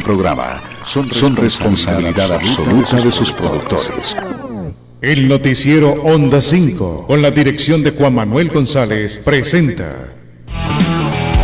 este programa son, son responsabilidad absoluta de sus productores. El noticiero Onda 5, con la dirección de Juan Manuel González, presenta.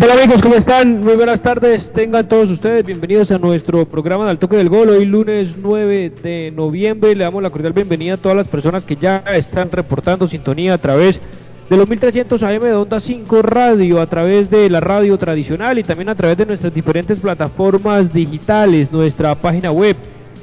¿Qué tal amigos? ¿Cómo están? Muy buenas tardes. Tengan todos ustedes bienvenidos a nuestro programa de Al Toque del Gol. Hoy lunes 9 de noviembre. Le damos la cordial bienvenida a todas las personas que ya están reportando sintonía a través de los 1300 AM de Onda 5 Radio, a través de la radio tradicional y también a través de nuestras diferentes plataformas digitales, nuestra página web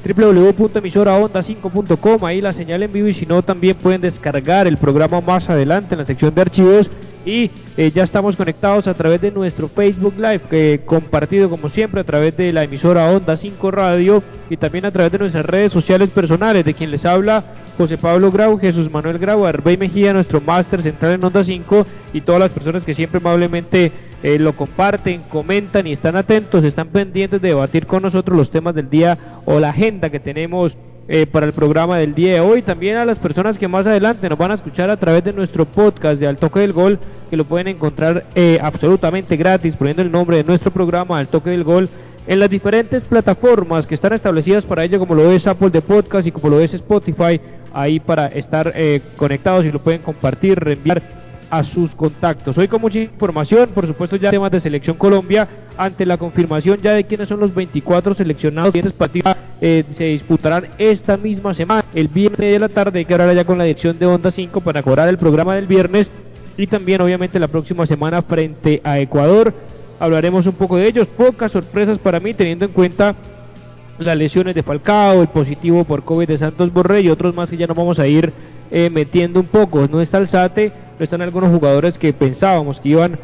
www.emisoraonda5.com, ahí la señal en vivo y si no también pueden descargar el programa más adelante en la sección de archivos y eh, ya estamos conectados a través de nuestro Facebook Live, que compartido como siempre a través de la emisora Onda 5 Radio y también a través de nuestras redes sociales personales, de quien les habla José Pablo Grau, Jesús Manuel Grau, Arbey Mejía, nuestro máster central en Onda 5 y todas las personas que siempre amablemente eh, lo comparten, comentan y están atentos, están pendientes de debatir con nosotros los temas del día o la agenda que tenemos eh, para el programa del día de hoy. También a las personas que más adelante nos van a escuchar a través de nuestro podcast de Al Toque del Gol, que lo pueden encontrar eh, absolutamente gratis, poniendo el nombre de nuestro programa Al Toque del Gol en las diferentes plataformas que están establecidas para ello, como lo es Apple de Podcast y como lo es Spotify, ahí para estar eh, conectados y lo pueden compartir, reenviar a sus contactos. Hoy con mucha información, por supuesto ya temas de Selección Colombia, ante la confirmación ya de quiénes son los 24 seleccionados, quiénes partidos eh, se disputarán esta misma semana, el viernes de la tarde, hay que hablar ya con la dirección de Onda 5 para cobrar el programa del viernes y también obviamente la próxima semana frente a Ecuador. Hablaremos un poco de ellos, pocas sorpresas para mí teniendo en cuenta las lesiones de Falcao, el positivo por COVID de Santos Borré y otros más que ya nos vamos a ir eh, metiendo un poco. No está el SATE, no están algunos jugadores que pensábamos que iban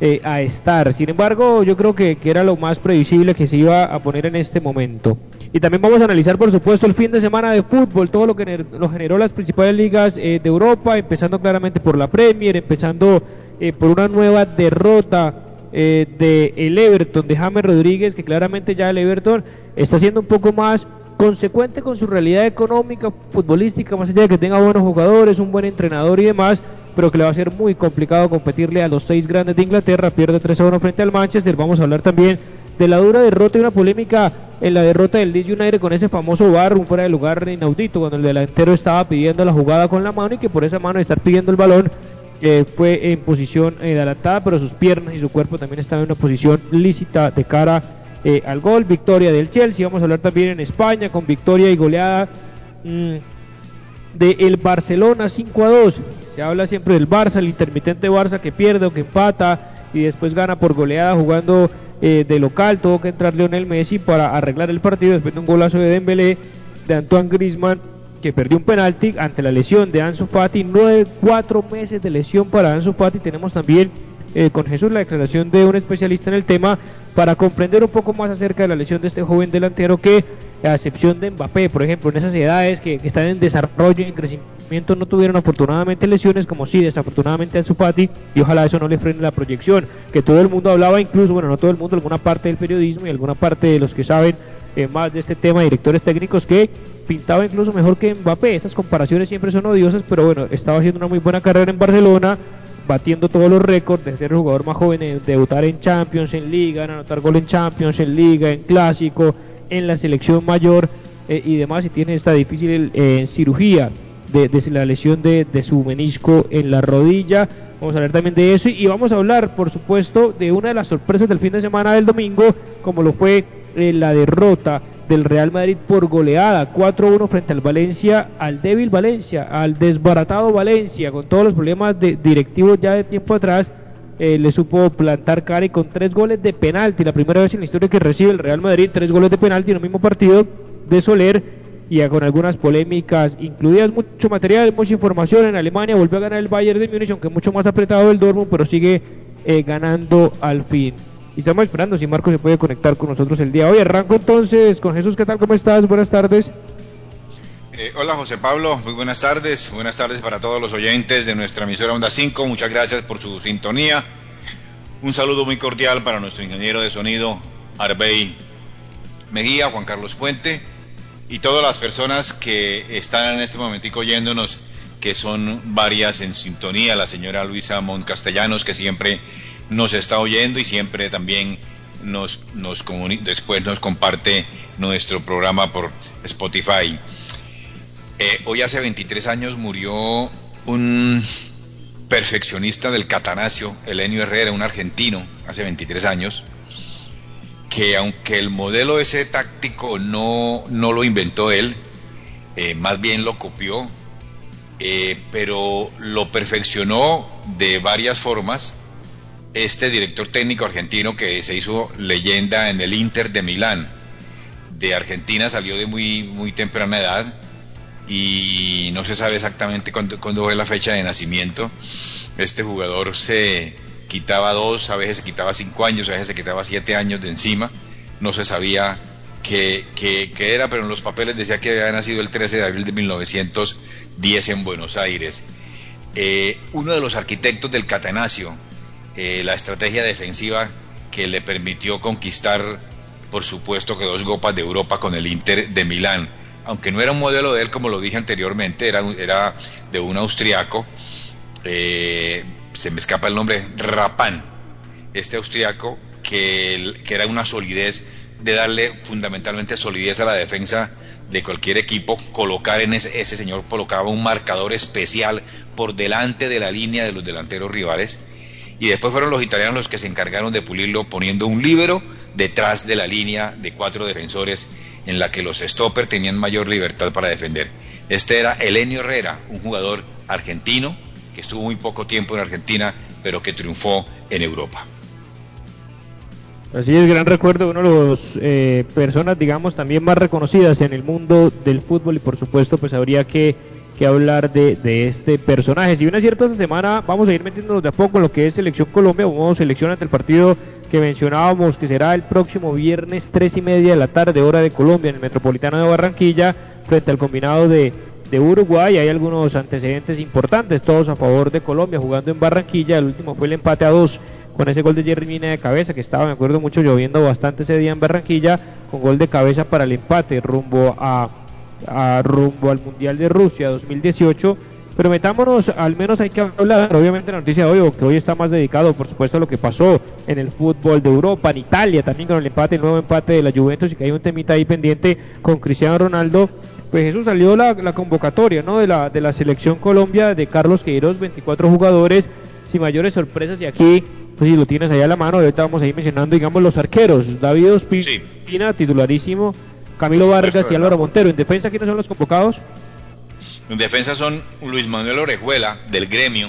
eh, a estar. Sin embargo, yo creo que, era lo más previsible que se iba a poner en este momento. Y también vamos a analizar, por supuesto, el fin de semana de fútbol, todo lo que lo generó las principales ligas eh, de Europa, empezando claramente por la Premier, empezando eh, por una nueva derrota de el Everton, de James Rodríguez, que claramente ya el Everton está siendo un poco más consecuente con su realidad económica, futbolística, más allá de que tenga buenos jugadores, un buen entrenador y demás, pero que le va a ser muy complicado competirle a los seis grandes de Inglaterra. Pierde 3 a 1 frente al Manchester. Vamos a hablar también de la dura derrota y una polémica en la derrota del Leeds United con ese famoso bar, un fuera de lugar inaudito, cuando el delantero estaba pidiendo la jugada con la mano y que por esa mano estar pidiendo el balón eh, fue en posición eh, adelantada, pero sus piernas y su cuerpo también estaban en una posición lícita de cara eh, al gol. Victoria del Chelsea, vamos a hablar también en España con victoria y goleada mm, del el Barcelona 5 a 2. Se habla siempre del Barça, el intermitente Barça que pierde o que empata y después gana por goleada jugando eh, de local. Tuvo que entrar Lionel Messi para arreglar el partido después de un golazo de Dembélé, de Antoine Griezmann que perdió un penalti ante la lesión de Ansu Fati. Nueve, cuatro meses de lesión para Ansu Fati. Tenemos también eh, con Jesús la declaración de un especialista en el tema para comprender un poco más acerca de la lesión de este joven delantero que, a excepción de Mbappé, por ejemplo, en esas edades que, que están en desarrollo y en crecimiento no tuvieron afortunadamente lesiones, como sí, desafortunadamente su Fati, y ojalá eso no le frene la proyección, que todo el mundo hablaba, incluso, bueno, no todo el mundo, alguna parte del periodismo y alguna parte de los que saben eh, más de este tema, directores técnicos, que pintaba incluso mejor que Mbappé. Esas comparaciones siempre son odiosas, pero bueno, estaba haciendo una muy buena carrera en Barcelona, batiendo todos los récords de ser el jugador más joven en debutar en Champions, en Liga, en anotar gol en Champions, en Liga, en Clásico, en la selección mayor eh, y demás, y tiene esta difícil eh, cirugía de, la lesión de, su menisco en la rodilla. Vamos a hablar también de eso y vamos a hablar, por supuesto, de una de las sorpresas del fin de semana del domingo, como lo fue eh, la derrota del Real Madrid por goleada, 4-1 frente al Valencia, al débil Valencia, al desbaratado Valencia, con todos los problemas de directivos ya de tiempo atrás, eh, le supo plantar cara y con tres goles de penalti, la primera vez en la historia que recibe el Real Madrid, tres goles de penalti en el mismo partido de Soler y con algunas polémicas incluidas, mucho material, mucha información en Alemania, volvió a ganar el Bayern de Múnich, aunque mucho más apretado el Dortmund, pero sigue eh, ganando al fin. Y estamos esperando si Marco se puede conectar con nosotros el día de hoy. Arranco entonces con Jesús, ¿qué tal? ¿Cómo estás? Buenas tardes. Eh, hola José Pablo, muy buenas tardes. Buenas tardes para todos los oyentes de nuestra emisora Onda 5. Muchas gracias por su sintonía. Un saludo muy cordial para nuestro ingeniero de sonido, Arbey Mejía, Juan Carlos Puente, y todas las personas que están en este momentico oyéndonos, que son varias en sintonía, la señora Luisa Mont Castellanos, que siempre nos está oyendo y siempre también nos, nos después nos comparte nuestro programa por Spotify. Eh, hoy hace 23 años murió un perfeccionista del catanacio, Elenio Herrera, un argentino, hace 23 años, que aunque el modelo ese táctico no, no lo inventó él, eh, más bien lo copió, eh, pero lo perfeccionó de varias formas este director técnico argentino que se hizo leyenda en el Inter de Milán. De Argentina salió de muy, muy temprana edad y no se sabe exactamente cuándo, fue la fecha de nacimiento. Este jugador se quitaba dos, a veces se quitaba cinco años, a veces se quitaba siete años de encima. No se sabía qué, era, pero en los papeles decía que había nacido el 13 de abril de 1910 en Buenos Aires. Eh, uno de los arquitectos del Catenaccio, eh, la estrategia defensiva que le permitió conquistar, por supuesto, que dos copas de Europa con el Inter de Milán. Aunque no era un modelo de él, como lo dije anteriormente, era, era de un austriaco, eh, se me escapa el nombre, Rapán, este austriaco que, que era una solidez de darle fundamentalmente solidez a la defensa de cualquier equipo, colocar en ese, ese, señor colocaba un marcador especial por delante de la línea de los delanteros rivales y después fueron los italianos los que se encargaron de pulirlo poniendo un líbero detrás de la línea de cuatro defensores en la que los stopper tenían mayor libertad para defender. Este era Elenio Herrera, un jugador argentino que estuvo muy poco tiempo en Argentina, pero que triunfó en Europa. Así es, gran recuerdo, uno de las eh, personas, digamos, también más reconocidas en el mundo del fútbol y por supuesto, pues habría que que hablar de, de, este personaje. Si bien es cierto, esta semana vamos a ir metiéndonos de a poco en lo que es Selección Colombia, hubo selección ante el partido que mencionábamos que será el próximo viernes tres y media de la tarde, hora de Colombia, en el Metropolitano de Barranquilla, frente al combinado de, de Uruguay. Hay algunos antecedentes importantes, todos a favor de Colombia, jugando en Barranquilla. El último fue el empate a dos con ese gol de Jerry Mina de cabeza, que estaba, me acuerdo mucho, lloviendo bastante ese día en Barranquilla, con gol de cabeza para el empate rumbo a rumbo al Mundial de Rusia 2018. Pero metámonos, al menos hay que hablar, obviamente la noticia de hoy, que hoy está más dedicado, por supuesto, a lo que pasó en el fútbol de Europa, en Italia, también con el empate, el nuevo empate de la Juventus, y que hay un temita ahí pendiente con Cristiano Ronaldo. Pues eso salió la, la convocatoria ¿no? de, la, de la selección Colombia de Carlos Queiroz, 24 jugadores, sin mayores sorpresas, y aquí pues si lo tienes ahí a la mano, ahorita vamos a ir mencionando, digamos, los arqueros. David Ospina, titularísimo, Camilo Vargas y Álvaro Montero. ¿En defensa quiénes son los convocados? En defensa son Luis Manuel Orejuela del gremio,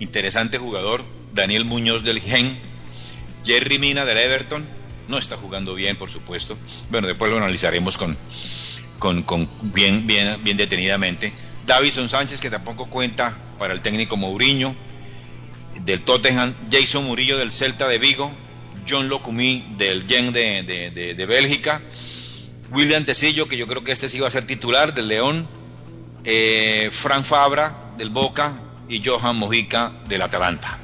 interesante jugador, Daniel Muñoz del Gen, Jerry Mina del Everton, no está jugando bien, por supuesto. Bueno, después lo analizaremos con, con, bien, bien, bien detenidamente. Davison Sánchez, que tampoco cuenta para el técnico Mourinho, del Tottenham, Jason Murillo del Celta de Vigo, John Locumí del Gen de, de, de Bélgica, William Tecillo, que yo creo que este sí va a ser titular del León, eh, Frank Fabra del Boca. Y Johan Mojica del Atalanta.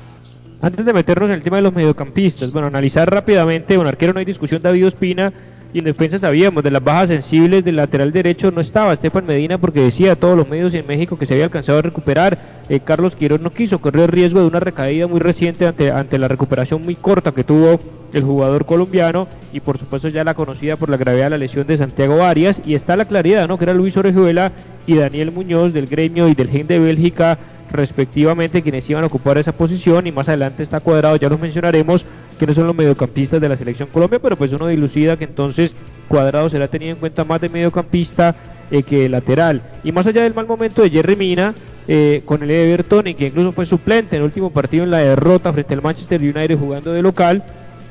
Antes de meternos en el tema de los mediocampistas, bueno, analizar rápidamente, un arquero no hay discusión, David Ospina, y en defensa sabíamos de las bajas sensibles del lateral derecho no estaba Estefan Medina porque decía a todos los medios en México que se había alcanzado a recuperar. Eh, Carlos Quiroz no quiso correr riesgo de una recaída muy reciente ante, ante la recuperación muy corta que tuvo el jugador colombiano y por supuesto ya la conocida por la gravedad de la lesión de Santiago Arias y está la claridad, ¿no? Que era Luis Orejuela y Daniel Muñoz del gremio y del Gen de Bélgica respectivamente quienes iban a ocupar esa posición y más adelante está cuadrado, ya los mencionaremos quiénes son los mediocampistas de la selección Colombia, pero pues uno dilucida que entonces Cuadrado será tenido en cuenta más de mediocampista eh, que lateral. Y más allá del mal momento de Jerry Mina, eh, con el Everton y que incluso fue suplente en el último partido en la derrota frente al Manchester United jugando de local,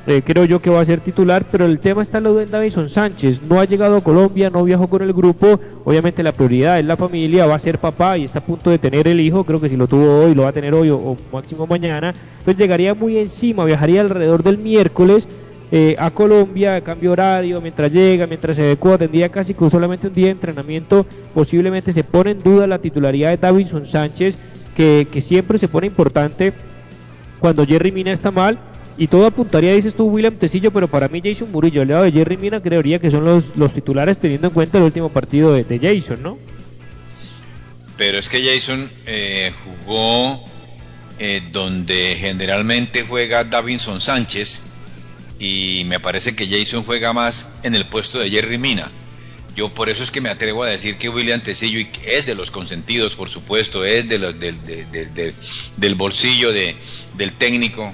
eh, creo yo que va a ser titular, pero el tema está en de Davison Sánchez. No ha llegado a Colombia, no viajó con el grupo. Obviamente la prioridad es la familia, va a ser papá y está a punto de tener el hijo. Creo que si lo tuvo hoy, lo va a tener hoy o, máximo mañana. Entonces llegaría muy encima, viajaría alrededor del miércoles. Eh, a Colombia, cambio horario, mientras llega, mientras se adecua, tendría casi con solamente un día de entrenamiento, posiblemente se pone en duda la titularidad de Davison Sánchez, que, que siempre se pone importante cuando Jerry Mina está mal y todo apuntaría, dices tú, William Tecillo, pero para mí Jason Murillo, al lado de Jerry Mina, creería que son los, titulares teniendo en cuenta el último partido de, Jason, ¿no? Pero es que Jason eh, jugó eh, donde generalmente juega Davinson Sánchez y me parece que Jason juega más en el puesto de Jerry Mina. Yo por eso es que me atrevo a decir que William Tecillo es de los consentidos, por supuesto, es de los, del, bolsillo de, del técnico,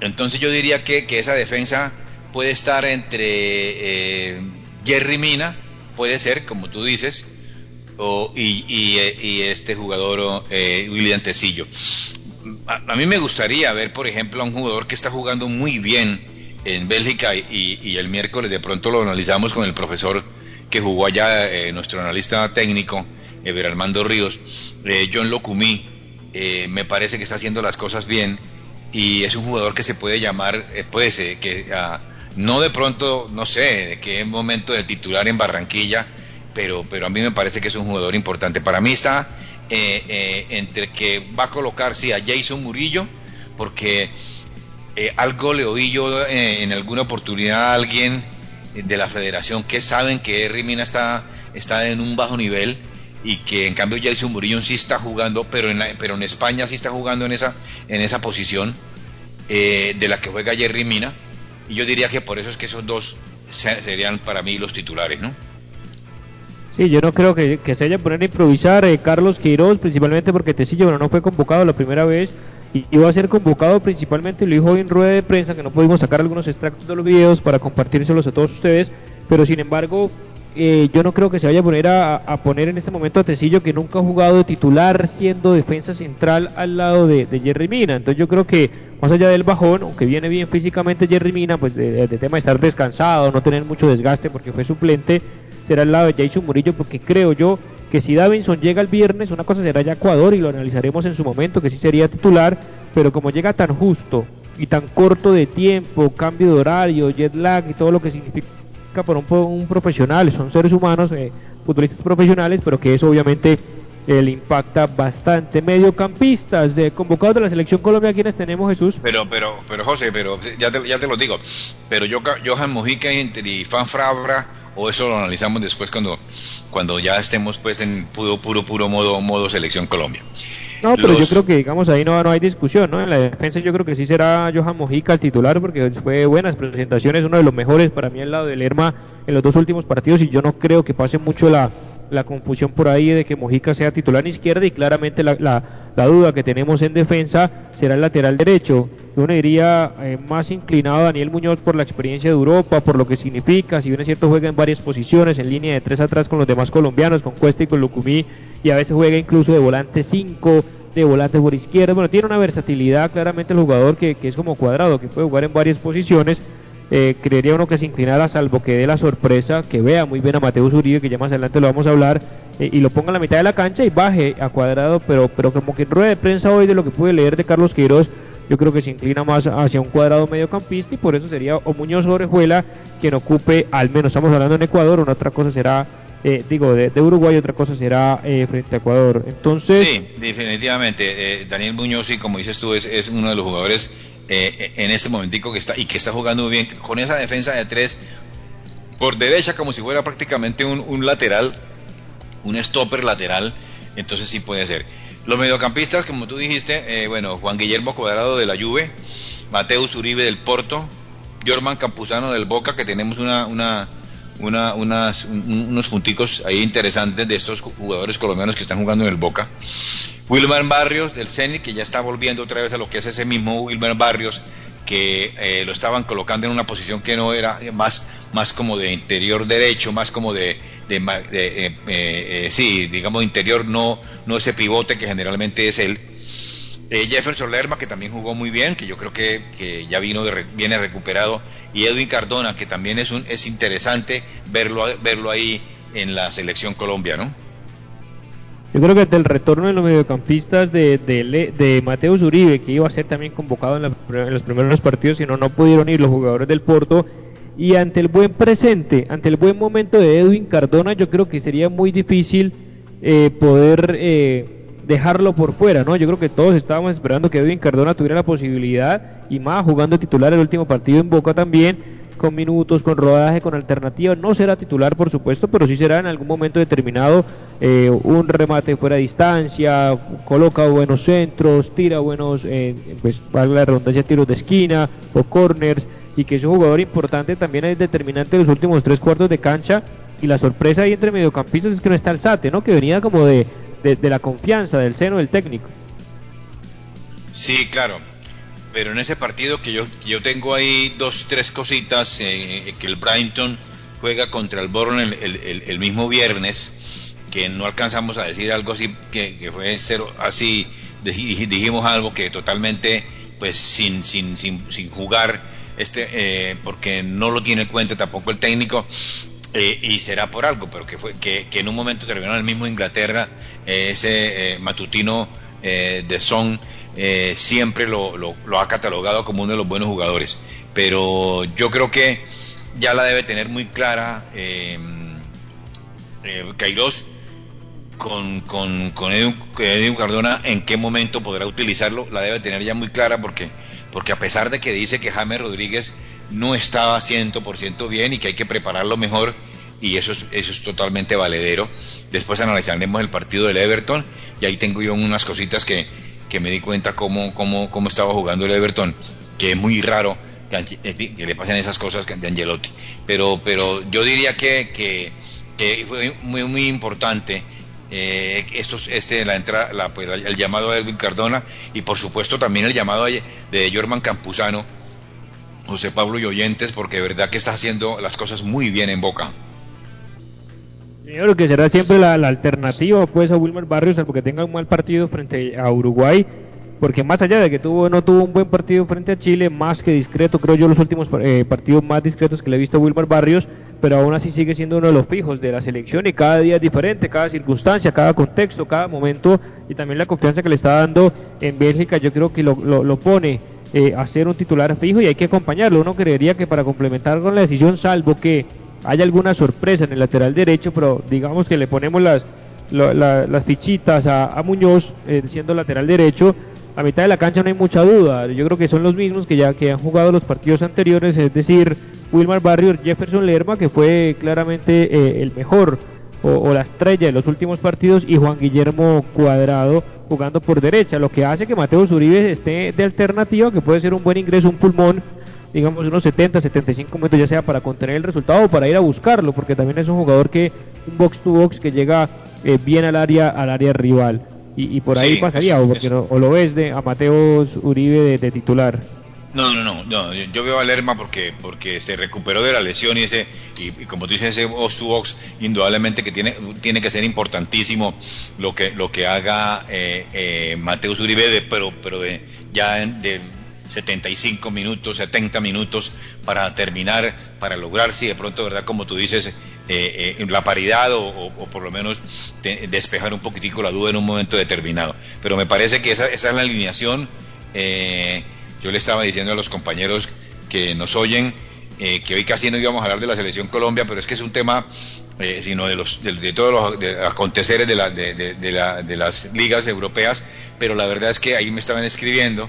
entonces yo diría que, esa defensa puede estar entre eh, Jerry Mina, puede ser, como tú dices, y, este jugador eh, William Tecillo. A, mí me gustaría ver, por ejemplo, a un jugador que está jugando muy bien en Bélgica y, el miércoles de pronto lo analizamos con el profesor que jugó allá, eh, nuestro analista técnico, Ever Armando Ríos, John Locumí, me parece que está haciendo las cosas bien y es un jugador que se puede llamar, eh, puede ser, que ah, no de pronto, no sé, de qué momento de titular en Barranquilla, pero, pero a mí me parece que es un jugador importante. Para mí está eh, eh, entre que va a colocar, sí, a Jason Murillo, porque algo le oí yo en alguna oportunidad a alguien de la federación que saben que Rimina está, está en un bajo nivel y que en cambio Jason Murillo sí está jugando, pero en, pero en España sí está jugando en esa, en esa posición eh, de la que juega Jerry Mina. Y yo diría que por eso es que esos dos serían para mí los titulares, ¿no? Sí, yo no creo que, se haya poner a improvisar eh, Carlos Queiroz, principalmente porque Tecillo bueno, no fue convocado la primera vez y iba a ser convocado principalmente, lo dijo en rueda de prensa, que no pudimos sacar algunos extractos de los videos para compartírselos a todos ustedes, pero sin embargo eh, yo no creo que se vaya a poner a, poner en este momento a Tecillo que nunca ha jugado de titular siendo defensa central al lado de, Jerry Mina. Entonces yo creo que más allá del bajón, aunque viene bien físicamente Jerry Mina, pues de, tema de estar descansado, no tener mucho desgaste porque fue suplente, será al lado de Jason Murillo porque creo yo que si Davinson llega el viernes, una cosa será ya Ecuador y lo analizaremos en su momento, que sí sería titular, pero como llega tan justo y tan corto de tiempo, cambio de horario, jet lag y todo lo que significa por un, profesional, son seres humanos, eh, futbolistas profesionales, pero que eso obviamente eh, le impacta bastante. Mediocampistas eh, convocados de la selección Colombia, quienes tenemos Jesús. Pero, pero, pero José, pero ya te, ya te lo digo, pero yo, Johan Mojica y Fan Frabra, o eso lo analizamos después cuando, cuando ya estemos pues en puro, puro, puro modo, modo selección Colombia. No, pero yo creo que, digamos, ahí no, no hay discusión, ¿no? En la defensa yo creo que sí será Johan Mojica el titular, porque fue buenas presentaciones, uno de los mejores para mí al lado de Lerma en los dos últimos partidos, y yo no creo que pase mucho la, la confusión por ahí de que Mojica sea titular en izquierda, y claramente la, duda que tenemos en defensa será el lateral derecho. Yo diría eh, más inclinado a Daniel Muñoz por la experiencia de Europa, por lo que significa, si bien es cierto juega en varias posiciones, en línea de tres atrás con los demás colombianos, con Cuesta y con Lucumí, y a veces juega incluso de volante 5, de volante por izquierda. Bueno, tiene una versatilidad claramente el jugador que, es como cuadrado, que puede jugar en varias posiciones. Eh, creería uno que se inclinara, salvo que dé la sorpresa, que vea muy bien a Mateus Uribe, que ya más adelante lo vamos a hablar, eh, y lo ponga en la mitad de la cancha y baje a cuadrado, pero, pero como que en rueda de prensa hoy de lo que pude leer de Carlos Queiroz, yo creo que se inclina más hacia un cuadrado mediocampista y por eso sería o Muñoz Orejuela quien ocupe, al menos estamos hablando en Ecuador, una otra cosa será eh, digo, de, Uruguay, otra cosa será eh, frente a Ecuador. Entonces. Sí, definitivamente. Eh, Daniel Muñoz, y como dices tú, es, es uno de los jugadores en este momentico que está y que está jugando muy bien con esa defensa de tres por derecha, como si fuera prácticamente un, lateral, un stopper lateral. Entonces sí puede ser. Los mediocampistas, como tú dijiste, bueno, Juan Guillermo Cuadrado de la Juve, Mateus Uribe del Porto, Jorman Campuzano del Boca, que tenemos una, una una, unas, unos punticos ahí interesantes de estos jugadores colombianos que están jugando en el Boca. Wilmer Barrios del Zenit, que ya está volviendo otra vez a lo que es ese mismo Wilmer Barrios que eh, lo estaban colocando en una posición que no era más, más como de interior derecho, más como de, de, eh, eh, sí, digamos interior, no, no ese pivote que generalmente es él. Jefferson Lerma, que también jugó muy bien, que yo creo que, que ya vino de, viene recuperado, y Edwin Cardona, que también es, un, es interesante verlo, verlo ahí en la selección Colombia, ¿no? Yo creo que ante el retorno de los mediocampistas de, de, de Mateus Uribe, que iba a ser también convocado en, los primeros partidos, sino no pudieron ir los jugadores del Porto, y ante el buen presente, ante el buen momento de Edwin Cardona, yo creo que sería muy difícil eh, poder eh, dejarlo por fuera, ¿no? Yo creo que todos estábamos esperando que Edwin Cardona tuviera la posibilidad, y más jugando titular el último partido en Boca también, con minutos, con rodaje, con alternativa. No será titular, por supuesto, pero sí será en algún momento determinado eh, un remate fuera de distancia, coloca buenos centros, tira buenos, eh, pues valga la redundancia, tiros de esquina o corners, y que es un jugador importante también es determinante en los últimos tres cuartos de cancha. Y la sorpresa ahí entre mediocampistas es que no está el Sate, ¿no? Que venía como de, de la confianza, del seno del técnico. Sí, claro pero en ese partido que yo, yo tengo ahí dos, tres cositas, eh, que el Brighton juega contra el Bourne el, mismo viernes, que no alcanzamos a decir algo así, que, fue cero, así, dijimos algo que totalmente, pues sin, sin, sin, sin jugar, este, eh, porque no lo tiene en cuenta tampoco el técnico, eh, y será por algo, pero que, fue, que, que en un momento terminó en el mismo Inglaterra, ese matutino de Son, eh, siempre lo, lo, ha catalogado como uno de los buenos jugadores. Pero yo creo que ya la debe tener muy clara eh, eh con, con, con Edwin, Cardona en qué momento podrá utilizarlo, la debe tener ya muy clara porque, porque a pesar de que dice que James Rodríguez no estaba 100% bien y que hay que prepararlo mejor, y eso es, eso es totalmente valedero. Después analizaremos el partido del Everton y ahí tengo yo unas cositas que, que me di cuenta cómo, cómo, cómo estaba jugando el Everton, que es muy raro que, le pasen esas cosas de Angelotti. Pero, pero yo diría que, que, fue muy, muy importante eh, estos, este, la entrada, la, pues, el llamado a Edwin Cardona y por supuesto también el llamado de Jorman Campuzano, José Pablo y Oyentes, porque de verdad que está haciendo las cosas muy bien en Boca. Creo que será siempre la, alternativa pues a Wilmer Barrios, salvo que tenga un mal partido frente a Uruguay, porque más allá de que tuvo no tuvo un buen partido frente a Chile, más que discreto, creo yo los últimos eh, partidos más discretos que le he visto a Wilmer Barrios, pero aún así sigue siendo uno de los fijos de la selección y cada día es diferente, cada circunstancia, cada contexto, cada momento y también la confianza que le está dando en Bélgica, yo creo que lo, lo, pone eh, a ser un titular fijo y hay que acompañarlo. Uno creería que para complementar con la decisión, salvo que hay alguna sorpresa en el lateral derecho, pero digamos que le ponemos las, las fichitas a, Muñoz eh, siendo lateral derecho. A mitad de la cancha no hay mucha duda. Yo creo que son los mismos que ya que han jugado los partidos anteriores, es decir, Wilmar Barrios, Jefferson Lerma, que fue claramente eh, el mejor o, la estrella de los últimos partidos, y Juan Guillermo Cuadrado jugando por derecha, lo que hace que Mateo Zuribe esté de alternativa, que puede ser un buen ingreso, un pulmón digamos, unos 70, 75 metros, ya sea para contener el resultado o para ir a buscarlo, porque también es un jugador que, un box to box que llega eh, bien al área, al área rival. Y, por ahí pasaría, o, porque o lo ves de a Mateos Uribe de, titular. No, no, no, no, yo veo a Lerma porque porque se recuperó de la lesión y ese y, como tú dices ese box indudablemente que tiene tiene que ser importantísimo lo que lo que haga eh, eh, Mateus Uribe pero pero de ya de 75 minutos, 70 minutos para terminar, para lograr, si de pronto, ¿verdad? Como tú dices, eh, eh, la paridad o, por lo menos despejar un poquitico la duda en un momento determinado. Pero me parece que esa, esa es la alineación. Eh, yo le estaba diciendo a los compañeros que nos oyen que hoy casi no íbamos a hablar de la selección Colombia, pero es que es un tema sino de los de, todos los de aconteceres de, la, la, de las ligas europeas, pero la verdad es que ahí me estaban escribiendo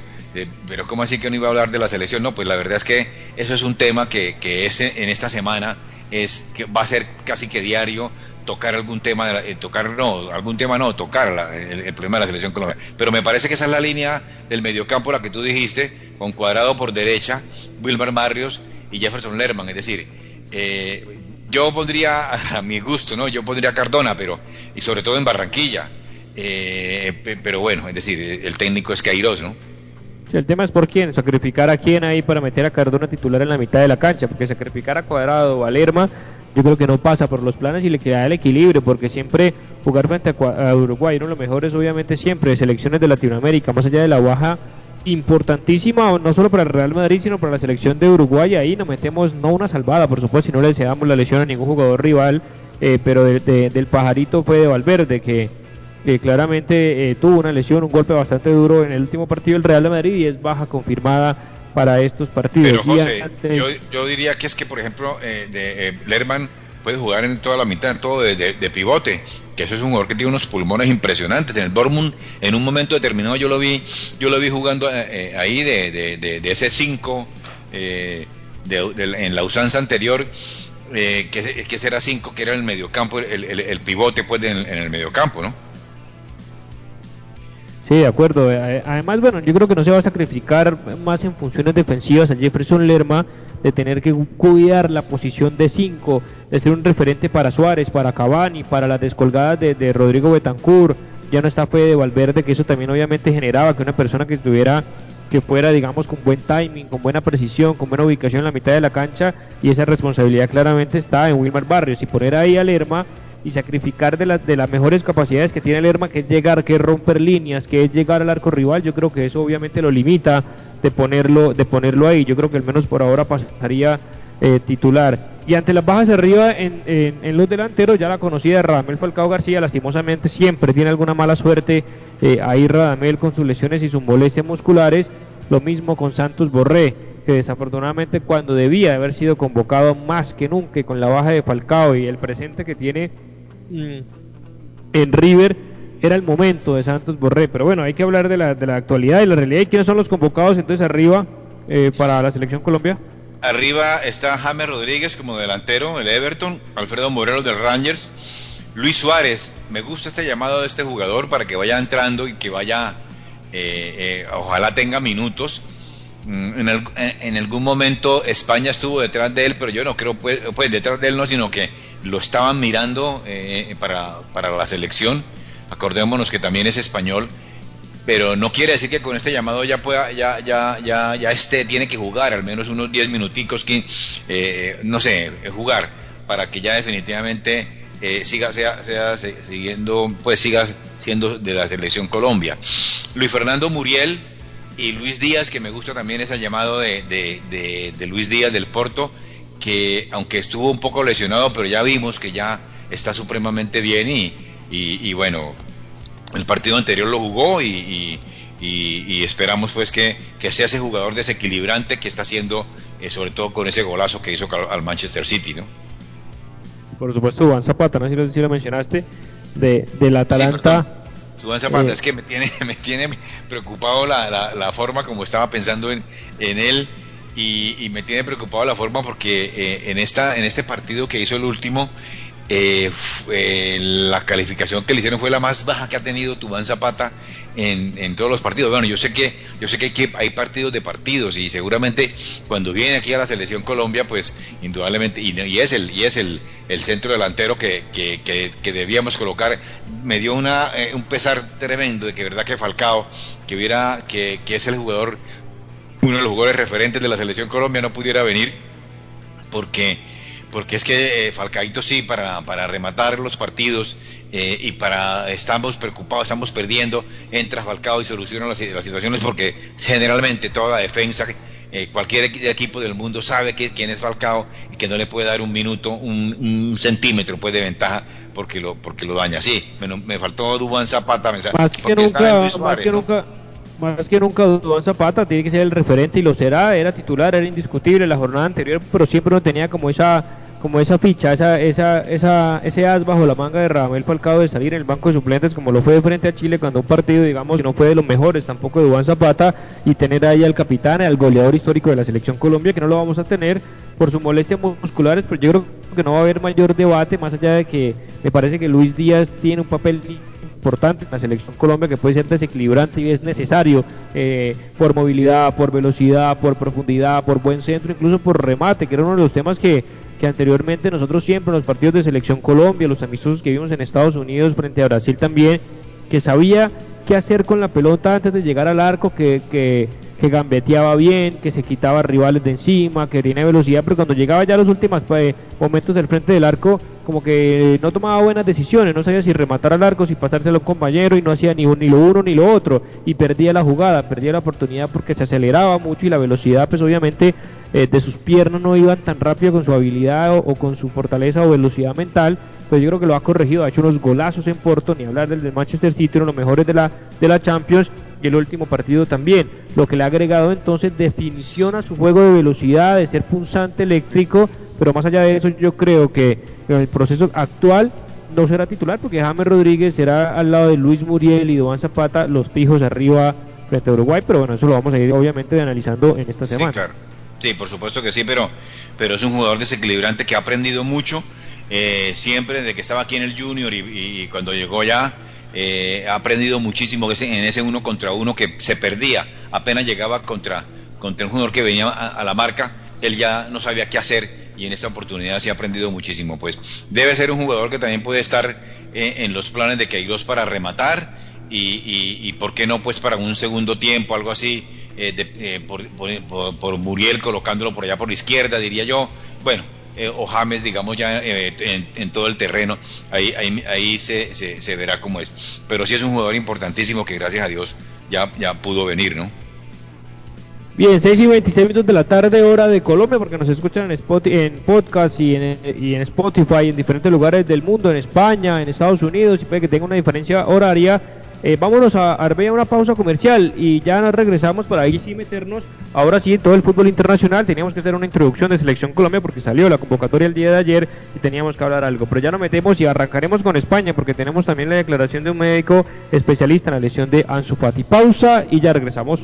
pero ¿cómo así que no iba a hablar de la selección? No, pues la verdad es que eso es un tema que, que es en esta semana es que va a ser casi que diario tocar algún tema, de eh, tocar no, algún tema no, tocar el, problema de la selección colombiana. Pero me parece que esa es la línea del mediocampo, la que tú dijiste, con Cuadrado por derecha, Wilmer Barrios y Jefferson Lerman. Es decir, eh, yo pondría, a mi gusto, ¿no? Yo pondría Cardona, pero, y sobre todo en Barranquilla. Eh, pero bueno, es decir, el técnico es Queiroz, ¿no? el tema es por quién, sacrificar a quién ahí para meter a Cardona titular en la mitad de la cancha, porque sacrificar a Cuadrado o a Lerma, yo creo que no pasa por los planes y le queda el equilibrio, porque siempre jugar frente a, Uruguay, uno de los mejores obviamente siempre de selecciones de Latinoamérica, más allá de la baja importantísima, no solo para el Real Madrid, sino para la selección de Uruguay, ahí nos metemos no una salvada, por supuesto, si no le deseamos la lesión a ningún jugador rival, eh, pero del pajarito fue de Valverde, que claramente eh, tuvo una lesión, un golpe bastante duro en el último partido del Real de Madrid y es baja confirmada para estos partidos. Pero José, yo, diría que es que, por ejemplo, eh, de, eh, Lerman puede jugar en toda la mitad, en todo de, pivote, que eso es un jugador que tiene unos pulmones impresionantes. En el Dortmund, en un momento determinado, yo lo vi, yo lo vi jugando ahí de, ese 5 en la usanza anterior. que, que será 5, que era el mediocampo, el, el, pivote pues en, en el mediocampo, ¿no? Sí, de acuerdo. Eh, además, bueno, yo creo que no se va a sacrificar más en funciones defensivas a Jefferson Lerma de tener que cuidar la posición de 5, de ser un referente para Suárez, para Cavani, para las descolgadas de, Rodrigo Betancourt. Ya no está Fede Valverde, que eso también obviamente generaba que una persona que estuviera que fuera, digamos, con buen timing, con buena precisión, con buena ubicación en la mitad de la cancha, y esa responsabilidad claramente está en Wilmar Barrios. Y poner ahí a Lerma y sacrificar de, de las mejores capacidades que tiene Lerma, que es llegar, que es romper líneas, que es llegar al arco rival, yo creo que eso obviamente lo limita de ponerlo, de ponerlo ahí. Yo creo que al menos por ahora pasaría eh, titular. Y ante las bajas arriba en, en, los delanteros, ya la conocida Radamel Falcao García, lastimosamente siempre tiene alguna mala suerte eh, ahí Radamel con sus lesiones y sus molestias musculares. Lo mismo con Santos Borré, que desafortunadamente cuando debía haber sido convocado más que nunca con la baja de Falcao y el presente que tiene Mm, en River era el momento de Santos Borré. Pero bueno, hay que hablar de la, de la actualidad y la realidad. ¿Y quiénes son los convocados entonces arriba eh, para la selección Colombia? Arriba está James Rodríguez como delantero, el Everton, Alfredo Morelos del Rangers, Luis Suárez. Me gusta este llamado de este jugador para que vaya entrando y que vaya, eh, eh, ojalá tenga minutos. Mm, en, en, algún momento España estuvo detrás de él, pero yo no creo, pues, pues detrás de él no, sino que lo estaban mirando eh, para, para la selección. Acordémonos que también es español, pero no quiere decir que con este llamado ya pueda, ya, ya, ya, ya este tiene que jugar al menos unos 10 minuticos que, eh, no sé, jugar para que ya definitivamente eh, siga, sea, sea, siguiendo, pues siga siendo de la selección Colombia. Luis Fernando Muriel y Luis Díaz, que me gusta también ese llamado de, de, de Luis Díaz del Porto, que aunque estuvo un poco lesionado, pero ya vimos que ya está supremamente bien y, y, bueno, el partido anterior lo jugó y, y esperamos pues que, que, sea ese jugador desequilibrante que está haciendo, eh, sobre todo con ese golazo que hizo al Manchester City, ¿no? Por supuesto, Juan Zapata, no sé si lo, mencionaste, de, del Atalanta. Sí, Zapata, eh, es que me tiene, me tiene preocupado la, la, la forma como estaba pensando en, en él y, me tiene preocupado la forma porque eh, en, esta, en este partido que hizo el último, eh, eh, la calificación que le hicieron fue la más baja que ha tenido Tubán Zapata en, en todos los partidos. Bueno, yo sé que yo sé que hay, hay, partidos de partidos y seguramente cuando viene aquí a la selección Colombia, pues indudablemente y, es el y es el, el centro delantero que, que, que, debíamos colocar. Me dio una un pesar tremendo de que verdad que Falcao que hubiera que, que es el jugador uno de los jugadores referentes de la selección Colombia no pudiera venir porque porque es que eh, Falcaito sí para, para rematar los partidos eh, y para estamos preocupados, estamos perdiendo, entra Falcao y soluciona las, situaciones porque generalmente toda defensa, eh, cualquier equipo del mundo sabe que, quién es Falcao y que no le puede dar un minuto, un, centímetro pues, de ventaja porque lo porque lo daña. Sí, me, me faltó Dubán Zapata, me, más que nunca, más que nunca más que nunca Duván Zapata tiene que ser el referente y lo será, era titular, era indiscutible la jornada anterior, pero siempre no tenía como esa como esa ficha, esa, esa, esa, ese as bajo la manga de Ramel Falcao de salir en el banco de suplentes como lo fue frente a Chile cuando un partido, digamos, no fue de los mejores tampoco de Duván Zapata y tener ahí al capitán, al goleador histórico de la selección Colombia, que no lo vamos a tener por sus molestias musculares, pero yo creo que no va a haber mayor debate, más allá de que me parece que Luis Díaz tiene un papel importante en la selección Colombia que puede ser desequilibrante y es necesario eh, por movilidad, por velocidad, por profundidad, por buen centro, incluso por remate, que era uno de los temas que, que anteriormente nosotros siempre en los partidos de selección Colombia, los amistosos que vimos en Estados Unidos frente a Brasil también, que sabía qué hacer con la pelota antes de llegar al arco, que, que que gambeteaba bien, que se quitaba rivales de encima, que tenía velocidad, pero cuando llegaba ya a los últimos pues, momentos del frente del arco, como que no tomaba buenas decisiones, no sabía si rematar al arco, si pasárselo a un compañero y no hacía ni, ni lo uno ni lo otro. Y perdía la jugada, perdía la oportunidad porque se aceleraba mucho y la velocidad pues obviamente eh, de sus piernas no iban tan rápido con su habilidad o, con su fortaleza o velocidad mental, pero yo creo que lo ha corregido, ha hecho unos golazos en Porto, ni hablar del de Manchester City, uno de los mejores de la, de la Champions y el último partido también, lo que le ha agregado entonces definición a su juego de velocidad, de ser punzante eléctrico, pero más allá de eso yo creo que en el proceso actual no será titular porque James Rodríguez será al lado de Luis Muriel y Duván Zapata los fijos arriba frente a Uruguay, pero bueno, eso lo vamos a ir obviamente analizando en esta sí, semana. Claro. Sí, por supuesto que sí, pero, pero es un jugador desequilibrante que ha aprendido mucho, eh, siempre desde que estaba aquí en el Junior y, y cuando llegó ya, eh, ha aprendido muchísimo en ese uno contra uno que se perdía, apenas llegaba contra, contra un jugador que venía a, a la marca, él ya no sabía qué hacer y en esta oportunidad sí ha aprendido muchísimo. Pues debe ser un jugador que también puede estar eh, en los planes de que hay dos para rematar y, y, por qué no pues para un segundo tiempo, algo así, eh, eh, por, por, por, Muriel colocándolo por allá por la izquierda, diría yo. Bueno, eh, o James, digamos, ya en, en, todo el terreno, ahí, ahí, ahí se, se, se, verá cómo es. Pero sí es un jugador importantísimo que gracias a Dios ya, ya pudo venir, ¿no? Bien, 6 y 26 minutos de la tarde, hora de Colombia, porque nos escuchan en, Spot, en podcast y en, y en Spotify, en diferentes lugares del mundo, en España, en Estados Unidos, y puede que tenga una diferencia horaria. Eh, vámonos a, a ver una pausa comercial y ya nos regresamos para ahí sí meternos, ahora sí, en todo el fútbol internacional. Teníamos que hacer una introducción de Selección Colombia porque salió la convocatoria el día de ayer y teníamos que hablar algo. Pero ya nos metemos y arrancaremos con España porque tenemos también la declaración de un médico especialista en la lesión de Ansu Fati. Pausa y ya regresamos.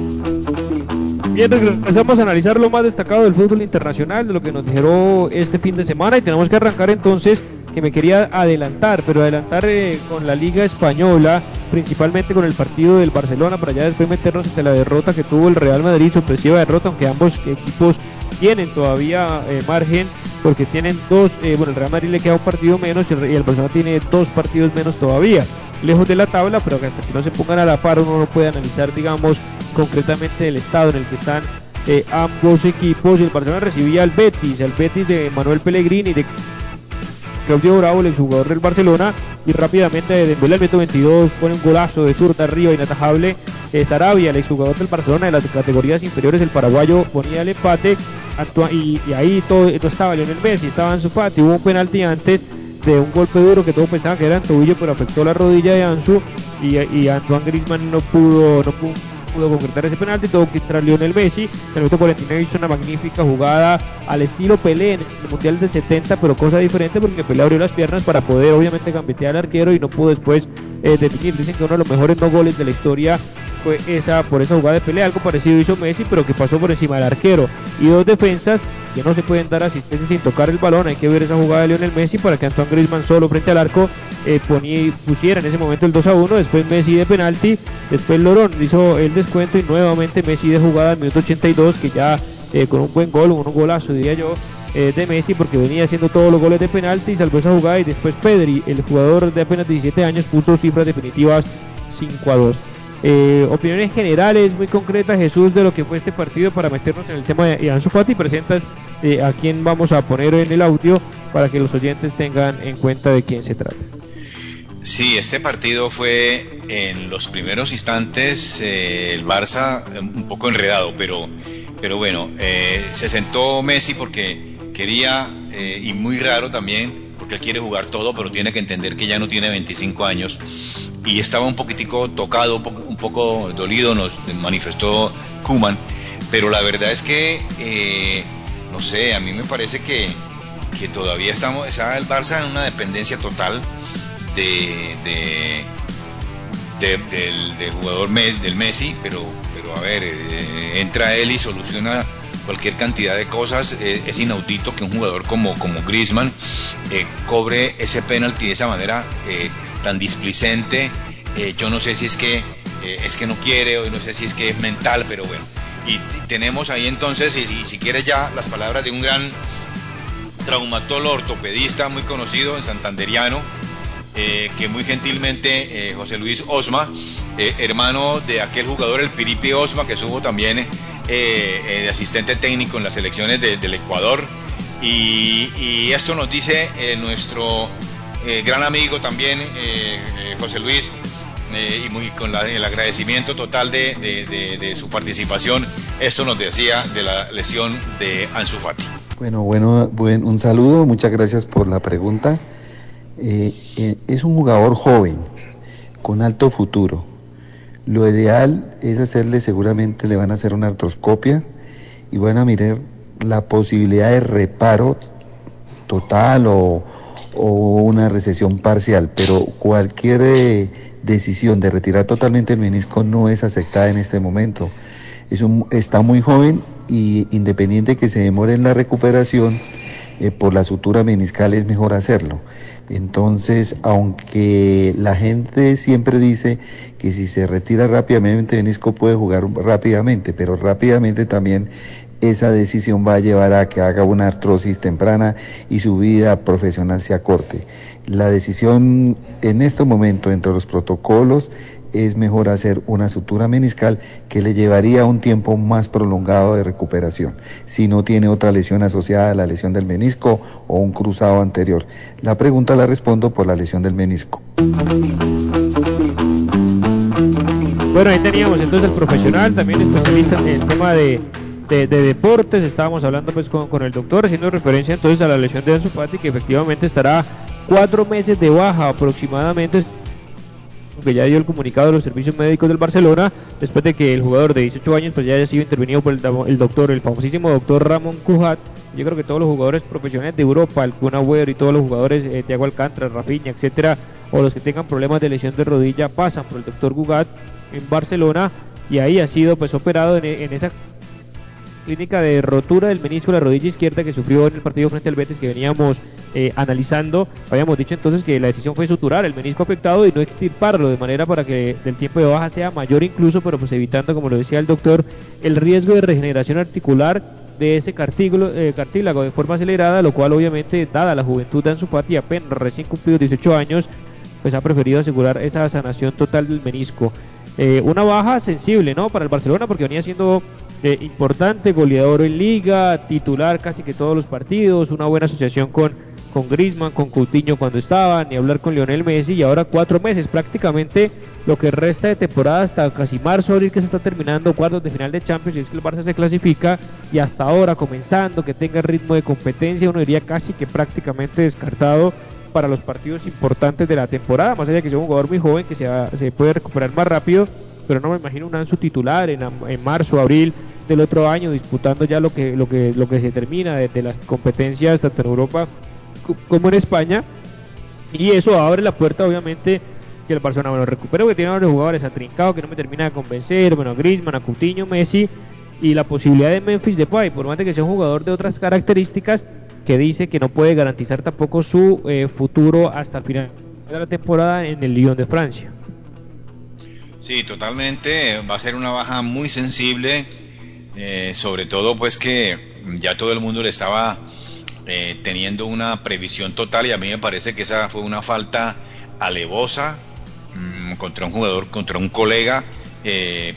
Bien, regresamos a analizar lo más destacado del fútbol internacional, de lo que nos dijeron este fin de semana y tenemos que arrancar entonces, que me quería adelantar, pero adelantar eh, con la Liga Española, principalmente con el partido del Barcelona, para ya después meternos ante la derrota que tuvo el Real Madrid, sorpresiva derrota, aunque ambos equipos tienen todavía eh, margen, porque tienen dos, eh, bueno, el Real Madrid le queda un partido menos y el, y el Barcelona tiene dos partidos menos todavía lejos de la tabla, pero que hasta que no se pongan a la par uno no puede analizar, digamos, concretamente el estado en el que están eh, ambos equipos. El Barcelona recibía al Betis, el Betis de Manuel Pellegrini, de Claudio Bravo, el exjugador del Barcelona, y rápidamente de Dembélé al 22 pone un golazo de zurda arriba inatajable. Eh, Sarabia, el exjugador del Barcelona de las categorías inferiores, el paraguayo ponía el empate. Y, y, ahí todo, no estaba Lionel Messi, estaba en su patio, hubo un penalti antes de un golpe duro que todos pensaban que era en tobillo, pero afectó la rodilla de Ansu y, y Antoine Griezmann no pudo, no pudo, concretar ese penalti, tuvo que entrar Lionel Messi, en el minuto 49 hizo una magnífica jugada al estilo Pelé en el Mundial del 70, pero cosa diferente porque Pelé abrió las piernas para poder obviamente gambetear al arquero y no pudo después eh, definir, dicen que uno de los mejores no goles de la historia fue esa por esa jugada de pelea, algo parecido hizo Messi, pero que pasó por encima del arquero. Y dos defensas que no se pueden dar asistencias sin tocar el balón. Hay que ver esa jugada de Lionel Messi para que Antoine Griezmann solo frente al arco eh, ponía, pusiera en ese momento el 2 a 1. Después Messi de penalti, después Lorón hizo el descuento y nuevamente Messi de jugada al minuto 82 que ya eh, con un buen gol, un golazo diría yo, eh, de Messi porque venía haciendo todos los goles de penalti salvó esa jugada y después Pedri, el jugador de apenas 17 años, puso cifras definitivas 5 a 2. Eh, opiniones generales muy concretas, Jesús, de lo que fue este partido para meternos en el tema de Iván Sufati. Presentas eh, a quién vamos a poner en el audio para que los oyentes tengan en cuenta de quién se trata. Sí, este partido fue en los primeros instantes eh, el Barça un poco enredado, pero, pero bueno, se sentó Messi porque quería, y muy raro también, él quiere jugar todo, pero tiene que entender que ya no tiene 25 años. Y estaba un poquitico tocado, un poco, dolido, nos manifestó Kuman, pero la verdad es que, eh, no sé, a mí me parece que, que todavía estamos, está el Barça en una dependencia total de, de, del, jugador del Messi, pero, pero a ver, eh, entra él y soluciona cualquier cantidad de cosas. Eh, es inaudito que un jugador como, como Griezmann cobre ese penalti de esa manera tan displicente. Eh, yo no sé si es que eh, es que no quiere o no sé si es que es mental, pero bueno. Y, tenemos ahí entonces, y, si quieres ya, las palabras de un gran traumatólogo ortopedista muy conocido en Santanderiano, eh, que muy gentilmente José Luis Osma, hermano de aquel jugador, el Piripi Osma, que estuvo también de asistente técnico en las selecciones del Ecuador. Y, esto nos dice nuestro eh, gran amigo también, eh, eh, José Luis, y muy con el agradecimiento total de, su participación. Esto nos decía de la lesión de Ansu Fati. Bueno, bueno, buen, un saludo, muchas gracias por la pregunta. es un jugador joven, con alto futuro. Lo ideal es hacerle, seguramente le van a hacer una artroscopia y van a mirar la posibilidad de reparo total o, o una recesión parcial, pero cualquier eh, decisión de retirar totalmente el menisco no es aceptada en este momento. Es un, está muy joven y independiente que se demore en la recuperación, eh, por la sutura meniscal es mejor hacerlo. Entonces, aunque la gente siempre dice que si se retira rápidamente el menisco puede jugar rápidamente, pero rápidamente también esa decisión va a llevar a que haga una artrosis temprana y su vida profesional se acorte. La decisión en este momento entre los protocolos es mejor hacer una sutura meniscal que le llevaría un tiempo más prolongado de recuperación, si no tiene otra lesión asociada a la lesión del menisco o un cruzado anterior. La pregunta la respondo por la lesión del menisco. Bueno, ahí teníamos entonces el profesional, también especialista en el tema de de, deportes, estábamos hablando pues con, el doctor, haciendo referencia entonces a la lesión de Ansu Fati, que efectivamente estará cuatro meses de baja aproximadamente, que ya dio el comunicado de los servicios médicos del Barcelona, después de que el jugador de 18 años pues ya haya sido intervenido por el, doctor, el famosísimo doctor Ramón Cujat, yo creo que todos los jugadores profesionales de Europa, el Kun y todos los jugadores, eh, Thiago Alcántara, Rafinha, etcétera, o los que tengan problemas de lesión de rodilla pasan por el doctor Gugat en Barcelona y ahí ha sido pues operado en esa clínica de rotura del menisco de la rodilla izquierda que sufrió en el partido frente al Betis que veníamos eh, analizando. Habíamos dicho entonces que la decisión fue suturar el menisco afectado y no extirparlo de manera para que el tiempo de baja sea mayor incluso, pero pues evitando, como lo decía el doctor, el riesgo de regeneración articular de ese eh, cartílago de forma acelerada, lo cual obviamente, dada la juventud de Ansu Fati, apenas recién cumplido 18 años, pues ha preferido asegurar esa sanación total del menisco. Eh, una baja sensible, ¿no? Para el Barcelona porque venía siendo eh, importante, goleador en liga, titular casi que todos los partidos, una buena asociación con, con Griezmann, con Coutinho cuando estaban, y hablar con Lionel Messi y ahora cuatro meses prácticamente lo que resta de temporada hasta casi marzo, abril que se está terminando, cuartos de final de Champions, y es que el Barça se clasifica y hasta ahora comenzando, que tenga ritmo de competencia, uno diría casi que prácticamente descartado para los partidos importantes de la temporada, más allá que sea un jugador muy joven que se, se puede recuperar más rápido, pero no me imagino un Ansu titular en, en marzo, abril del otro año disputando ya lo que lo que lo que se termina de, las competencias tanto en Europa como en España y eso abre la puerta obviamente que el Barcelona bueno recupero que tiene varios jugadores atrincado que no me termina de convencer bueno a Griezmann a Coutinho Messi y la posibilidad de Memphis Depay, por más de que sea un jugador de otras características, que dice que no puede garantizar tampoco su eh, futuro hasta el final de la temporada en el Lyon de Francia. Sí, totalmente. Va a ser una baja muy sensible, eh, sobre todo pues que ya todo el mundo le estaba eh, teniendo una previsión total y a mí me parece que esa fue una falta alevosa mm, contra un jugador, contra un colega,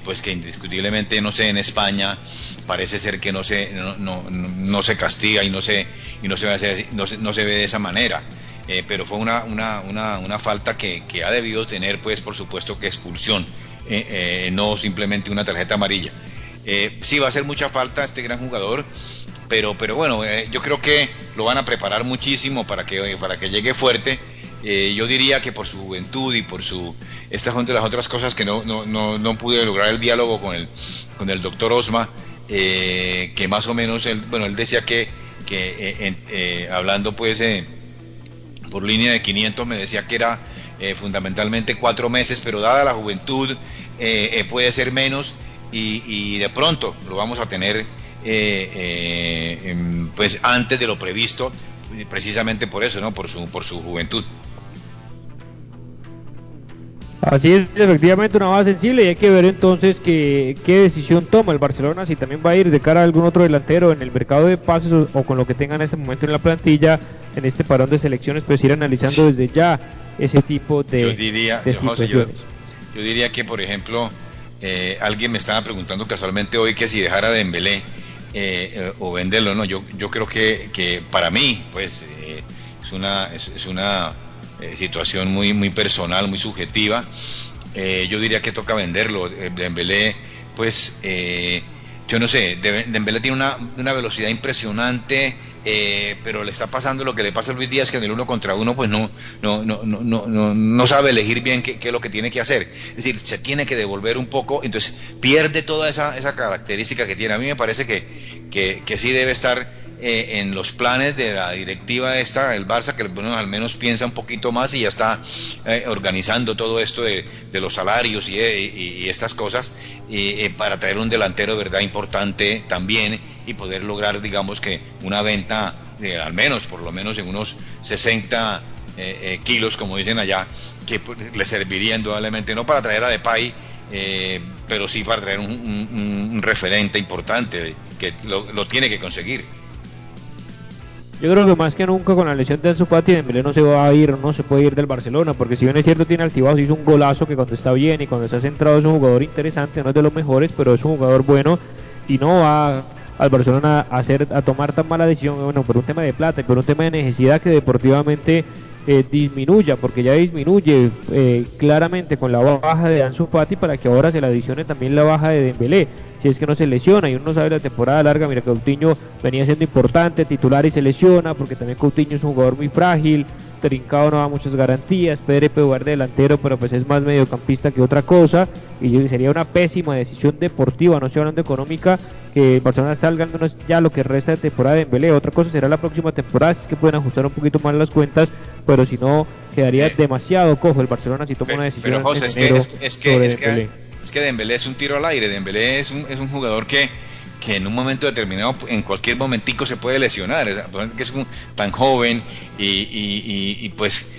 pues que indiscutiblemente, no sé, en España parece ser que no se, no, no, se castiga y no se, y no se, ve, no se, no se ve de esa manera. Eh, pero fue una, una, una, una falta que, que, ha debido tener, pues por supuesto que expulsión, eh, eh, no simplemente una tarjeta amarilla. sí va a hacer mucha falta este gran jugador, pero, pero bueno, yo creo que lo van a preparar muchísimo para que, para que llegue fuerte. yo diría que por su juventud y por su estas son de las otras cosas que no, no, no, no pude lograr el diálogo con el, con el doctor Osma, que más o menos, él, bueno, él decía que, que hablando pues por línea de 500 me decía que era fundamentalmente cuatro meses, pero dada la juventud puede ser menos y, de pronto lo vamos a tener pues antes de lo previsto, precisamente por eso, ¿no? Por su, por su juventud. Así es, efectivamente una base sensible y hay que ver entonces qué decisión toma el Barcelona, si también va a ir de cara a algún otro delantero en el mercado de pases o, con lo que tengan en ese momento en la plantilla en este parón de selecciones, pues ir analizando desde ya ese tipo de, yo diría, yo, diría que, por ejemplo, eh, alguien me estaba preguntando casualmente hoy que si dejara de Dembélé eh, o venderlo, no, yo, yo creo que, que para mí, pues, eh, es una, es una eh, situación muy, muy personal, muy subjetiva. Eh, yo diría que toca venderlo. Eh, Dembélé, pues, yo no sé, Dembélé tiene una, una velocidad impresionante, pero le está pasando lo que le pasa a Luis Díaz, que en el uno contra uno, pues no, no, no, no, no, no sabe elegir bien qué, qué, es lo que tiene que hacer. Es decir, se tiene que devolver un poco, entonces pierde toda esa, esa característica que tiene. A mí me parece que, que, que sí debe estar eh, en los planes de la directiva esta, el Barça, que bueno, al menos piensa un poquito más y ya está eh, organizando todo esto de, los salarios y, y, estas cosas eh, para traer un delantero de verdad importante también y poder lograr, digamos que una venta al menos, por lo menos en unos 60 kilos, como dicen allá, que pues, le serviría indudablemente no para traer a Depay, pero sí para traer un, referente importante que lo tiene que conseguir. Yo creo que más que nunca con la lesión de Ansu Fati Dembélé no se va a ir, no se puede ir del Barcelona, porque si bien es cierto tiene altibajos, hizo un golazo que cuando está bien y cuando está centrado es un jugador interesante, no es de los mejores, pero es un jugador bueno y no va al Barcelona a hacer a tomar tan mala decisión, bueno, por un tema de plata y por un tema de necesidad que deportivamente eh, disminuya, porque ya disminuye eh, claramente con la baja de Ansu Fati para que ahora se le adicione también la baja de Dembélé si es que no se lesiona y uno no sabe la temporada larga, mira Coutinho venía siendo importante, titular y se lesiona, porque también Coutinho es un jugador muy frágil, Trincado no da muchas garantías, Pedro puede jugar de delantero, pero pues es más mediocampista que otra cosa, y sería una pésima decisión deportiva, no estoy hablando económica, que Barcelona salga ya lo que resta de temporada de Embelé, otra cosa será la próxima temporada, si es que pueden ajustar un poquito más las cuentas, pero si no, quedaría demasiado cojo el Barcelona si toma una decisión pero, José, es que, es, que, es que Dembélé. es un tiro al aire, Dembélé es un, es un jugador que, que en un momento determinado, en cualquier momentico se puede lesionar, que es tan joven y, y, y, pues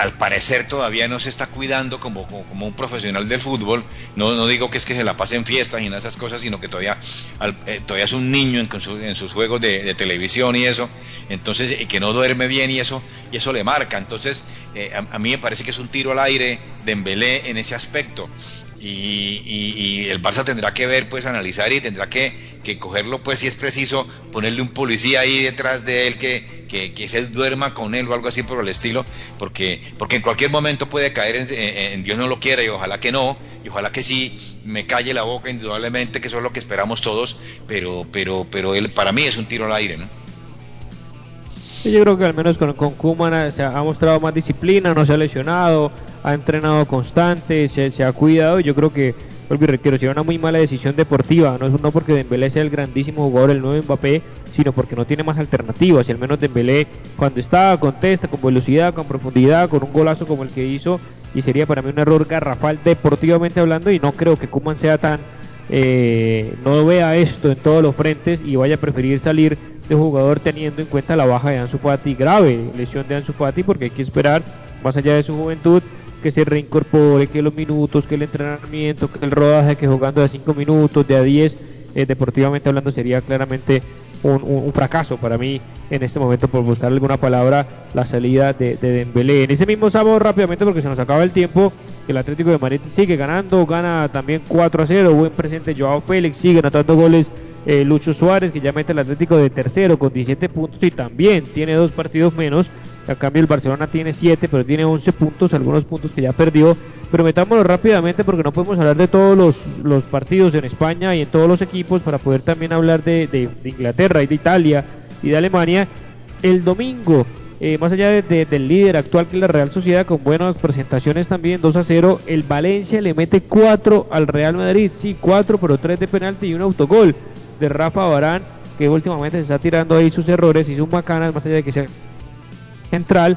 al parecer todavía no se está cuidando como, un profesional del fútbol, no, digo que es que se la pase en fiestas y en esas cosas, sino que todavía, eh, todavía es un niño en, en sus juegos de, televisión y eso, entonces que no duerme bien y eso, y eso le marca, entonces eh, a, a, mí me parece que es un tiro al aire de Embelé en ese aspecto, y, el Barça tendrá que ver, pues analizar y tendrá que, cogerlo, pues si es preciso, ponerle un policía ahí detrás de él que, que, se duerma con él o algo así por el estilo, porque, porque en cualquier momento puede caer en, Dios no lo quiera y ojalá que no, y ojalá que sí me calle la boca indudablemente, que eso es lo que esperamos todos, pero, pero, pero él para mí es un tiro al aire, ¿no? Yo creo que al menos con, con Kuman se ha mostrado más disciplina, no se ha lesionado, ha entrenado constante, se, ha cuidado. Yo creo que, vuelvo y requiero, sería una muy mala decisión deportiva. No es no porque Dembélé sea el grandísimo jugador, el nuevo Mbappé, sino porque no tiene más alternativas. Y al menos Dembélé, cuando está, contesta con velocidad, con profundidad, con un golazo como el que hizo. Y sería para mí un error garrafal deportivamente hablando. Y no creo que Kuman sea tan eh, no vea esto en todos los frentes y vaya a preferir salir de jugador teniendo en cuenta la baja de Ansu Fati, grave lesión de Ansu Fati, porque hay que esperar, más allá de su juventud, que se reincorpore, que los minutos, que el entrenamiento, que el rodaje, que jugando de 5 minutos, de a 10, eh, deportivamente hablando, sería claramente un, fracaso para mí en este momento por buscar alguna palabra la salida de, de Dembélé. En ese mismo sábado rápidamente porque se nos acaba el tiempo, el Atlético de Madrid sigue ganando, gana también 4 a 0, buen presente Joao Félix, sigue anotando goles eh, Lucho Suárez que ya mete el Atlético de tercero con 17 puntos y también tiene dos partidos menos. A cambio el Barcelona tiene 7 pero tiene 11 puntos, algunos puntos que ya perdió. Pero metámonos rápidamente porque no podemos hablar de todos los, partidos en España y en todos los equipos para poder también hablar de, de Inglaterra y de Italia y de Alemania. El domingo eh, más allá del líder actual que es la Real Sociedad, con buenas presentaciones también, 2 a 0, el Valencia le mete 4 al Real Madrid, sí, 4, pero 3 de penalti y un autogol de Rafa Barán, que últimamente se está tirando ahí sus errores, hizo un bacanas, más allá de que sea central.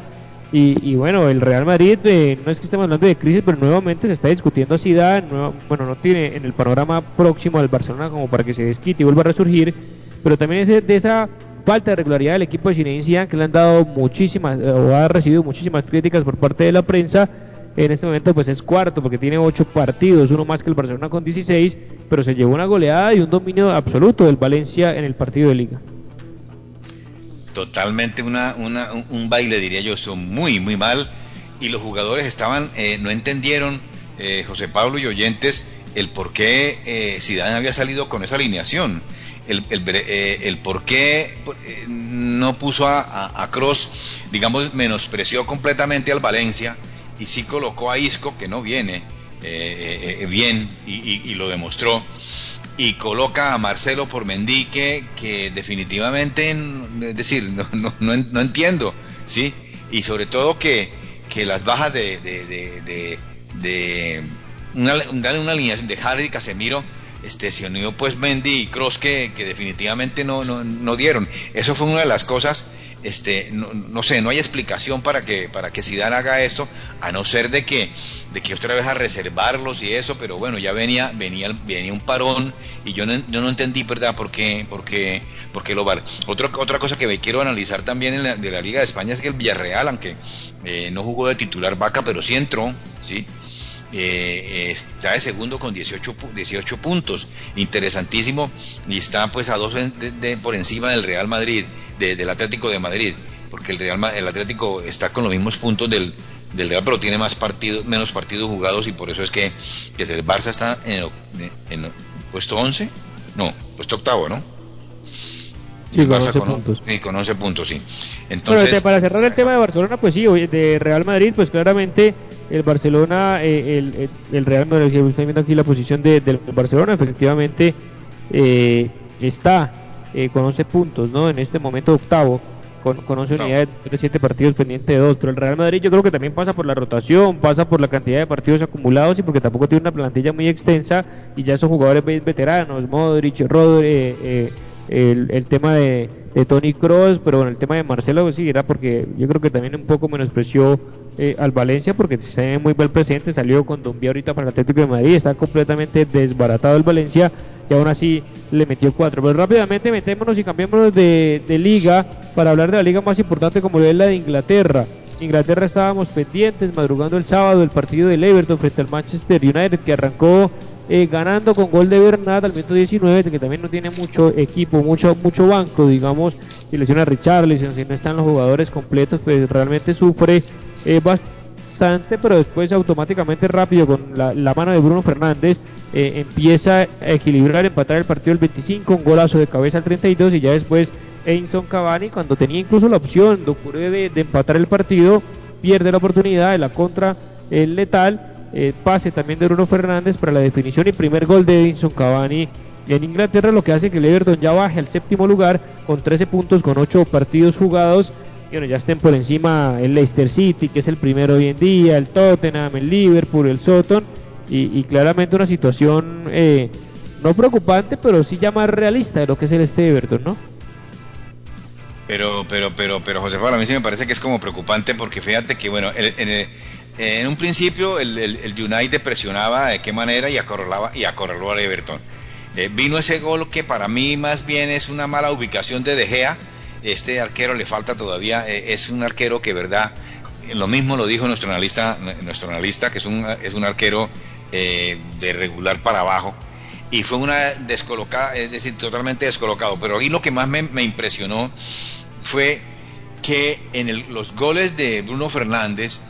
Y, bueno, el Real Madrid, eh, no es que estemos hablando de crisis, pero nuevamente se está discutiendo así, bueno, no tiene en el panorama próximo al Barcelona como para que se desquite y vuelva a resurgir, pero también es de esa falta de regularidad del equipo de Zinedine que le han dado muchísimas eh, o ha recibido muchísimas críticas por parte de la prensa en este momento pues es cuarto porque tiene ocho partidos, uno más que el Barcelona con 16, pero se llevó una goleada y un dominio absoluto del Valencia en el partido de liga. Totalmente una, una un baile diría yo, estuvo muy muy mal y los jugadores estaban eh, no entendieron eh, José Pablo y oyentes el por qué eh, Zidane había salido con esa alineación el, el, eh, por qué eh, no puso a, Cross, digamos, menospreció completamente al Valencia y sí colocó a Isco, que no viene eh, bien y, lo demostró, y coloca a Marcelo por Mendique, que definitivamente, es decir, no, no, no, entiendo, ¿sí? Y sobre todo que, que las bajas de, de, de, de, una, una alineación de Hardy y Casemiro este, se unió pues Mendy y Cross que, que definitivamente no, no, no, dieron. Eso fue una de las cosas, este, no, no, sé, no hay explicación para que, para que Zidane haga esto, a no ser de que, de que otra vez a reservarlos y eso, pero bueno, ya venía, venía, venía un parón y yo no, yo no entendí, ¿verdad?, por qué, por qué, por qué lo var. Otra, otra cosa que me quiero analizar también en la, de la Liga de España es que el Villarreal, aunque eh, no jugó de titular vaca, pero sí entró, ¿sí? Eh, está de segundo con 18, 18 puntos, interesantísimo, y está pues a dos de, por encima del Real Madrid, del Atlético de Madrid, porque el Real el Atlético está con los mismos puntos del, del Real, pero tiene más partidos, menos partidos jugados y por eso es que, que el Barça está en, en, puesto 11, no, puesto octavo, ¿no? Sí, con 11 puntos. Sí, con 11 puntos, sí. Entonces, para cerrar el tema de Barcelona, pues sí, de Real Madrid, pues claramente el Barcelona, eh, el, el, Real Madrid, si están viendo aquí la posición de, del Barcelona, efectivamente eh, está eh, con 11 puntos, ¿no? En este momento octavo, con, con 11 unidades de 7 partidos pendiente de 2. Pero el Real Madrid yo creo que también pasa por la rotación, pasa por la cantidad de partidos acumulados y porque tampoco tiene una plantilla muy extensa y ya son jugadores veteranos, Modric, Rodri, el, el tema de de Tony Cross, pero bueno, el tema de Marcelo sí era porque yo creo que también un poco menospreció eh, al Valencia porque se ve muy buen presente, salió con Dombia ahorita para el Atlético de Madrid, está completamente desbaratado el Valencia y aún así le metió cuatro. Pero rápidamente metémonos y cambiémonos de, de liga para hablar de la liga más importante como lo es la de Inglaterra. Inglaterra estábamos pendientes, madrugando el sábado el partido del Everton frente al Manchester United que arrancó eh, ganando con gol de Bernat al minuto 19, que también no tiene mucho equipo, mucho mucho banco, digamos, y lesiona a Richarlison, si no están los jugadores completos, pues realmente sufre eh, bastante, pero después automáticamente rápido con la, mano de Bruno Fernández eh, empieza a equilibrar, empatar el partido el 25, un golazo de cabeza al 32 y ya después Edinson Cavani, cuando tenía incluso la opción de, de, de empatar el partido, pierde la oportunidad de la contra el letal eh, pase también de Bruno Fernández para la definición y primer gol de Edinson Cavani en Inglaterra, lo que hace que el Everton ya baje al séptimo lugar con 13 puntos, con 8 partidos jugados. Y bueno, ya estén por encima el Leicester City, que es el primero hoy en día, el Tottenham, el Liverpool, el Soton, y, claramente una situación eh, no preocupante, pero sí ya más realista de lo que es el este Everton, ¿no? Pero, pero, pero, pero, José a mí sí me parece que es como preocupante porque fíjate que, bueno, en el, en un principio el, el, United presionaba de qué manera y acorralaba y acorraló al Everton. Eh, vino ese gol que para mí más bien es una mala ubicación de De Gea. Este arquero le falta todavía, eh, es un arquero que, verdad, lo mismo lo dijo nuestro analista, nuestro analista que es un, es un arquero de regular para abajo y fue una descolocada, es decir, totalmente descolocado. Pero ahí lo que más me, impresionó fue que en los goles de Bruno Fernández,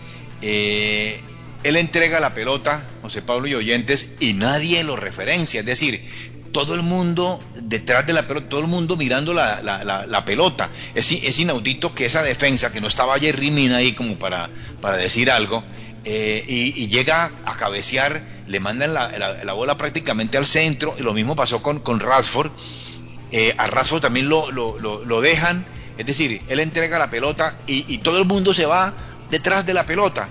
eh, él entrega la pelota, José Pablo y oyentes, y nadie lo referencia. Es decir, todo el mundo detrás de la pelota, todo el mundo mirando la, pelota. Es, inaudito que esa defensa, que no estaba Jerry Mina ahí como para, decir algo, eh, y, llega a cabecear, le mandan la, bola prácticamente al centro, y lo mismo pasó con, con Rashford. Eh, a Rashford también lo, dejan, es decir, él entrega la pelota y, todo el mundo se va detrás de la pelota.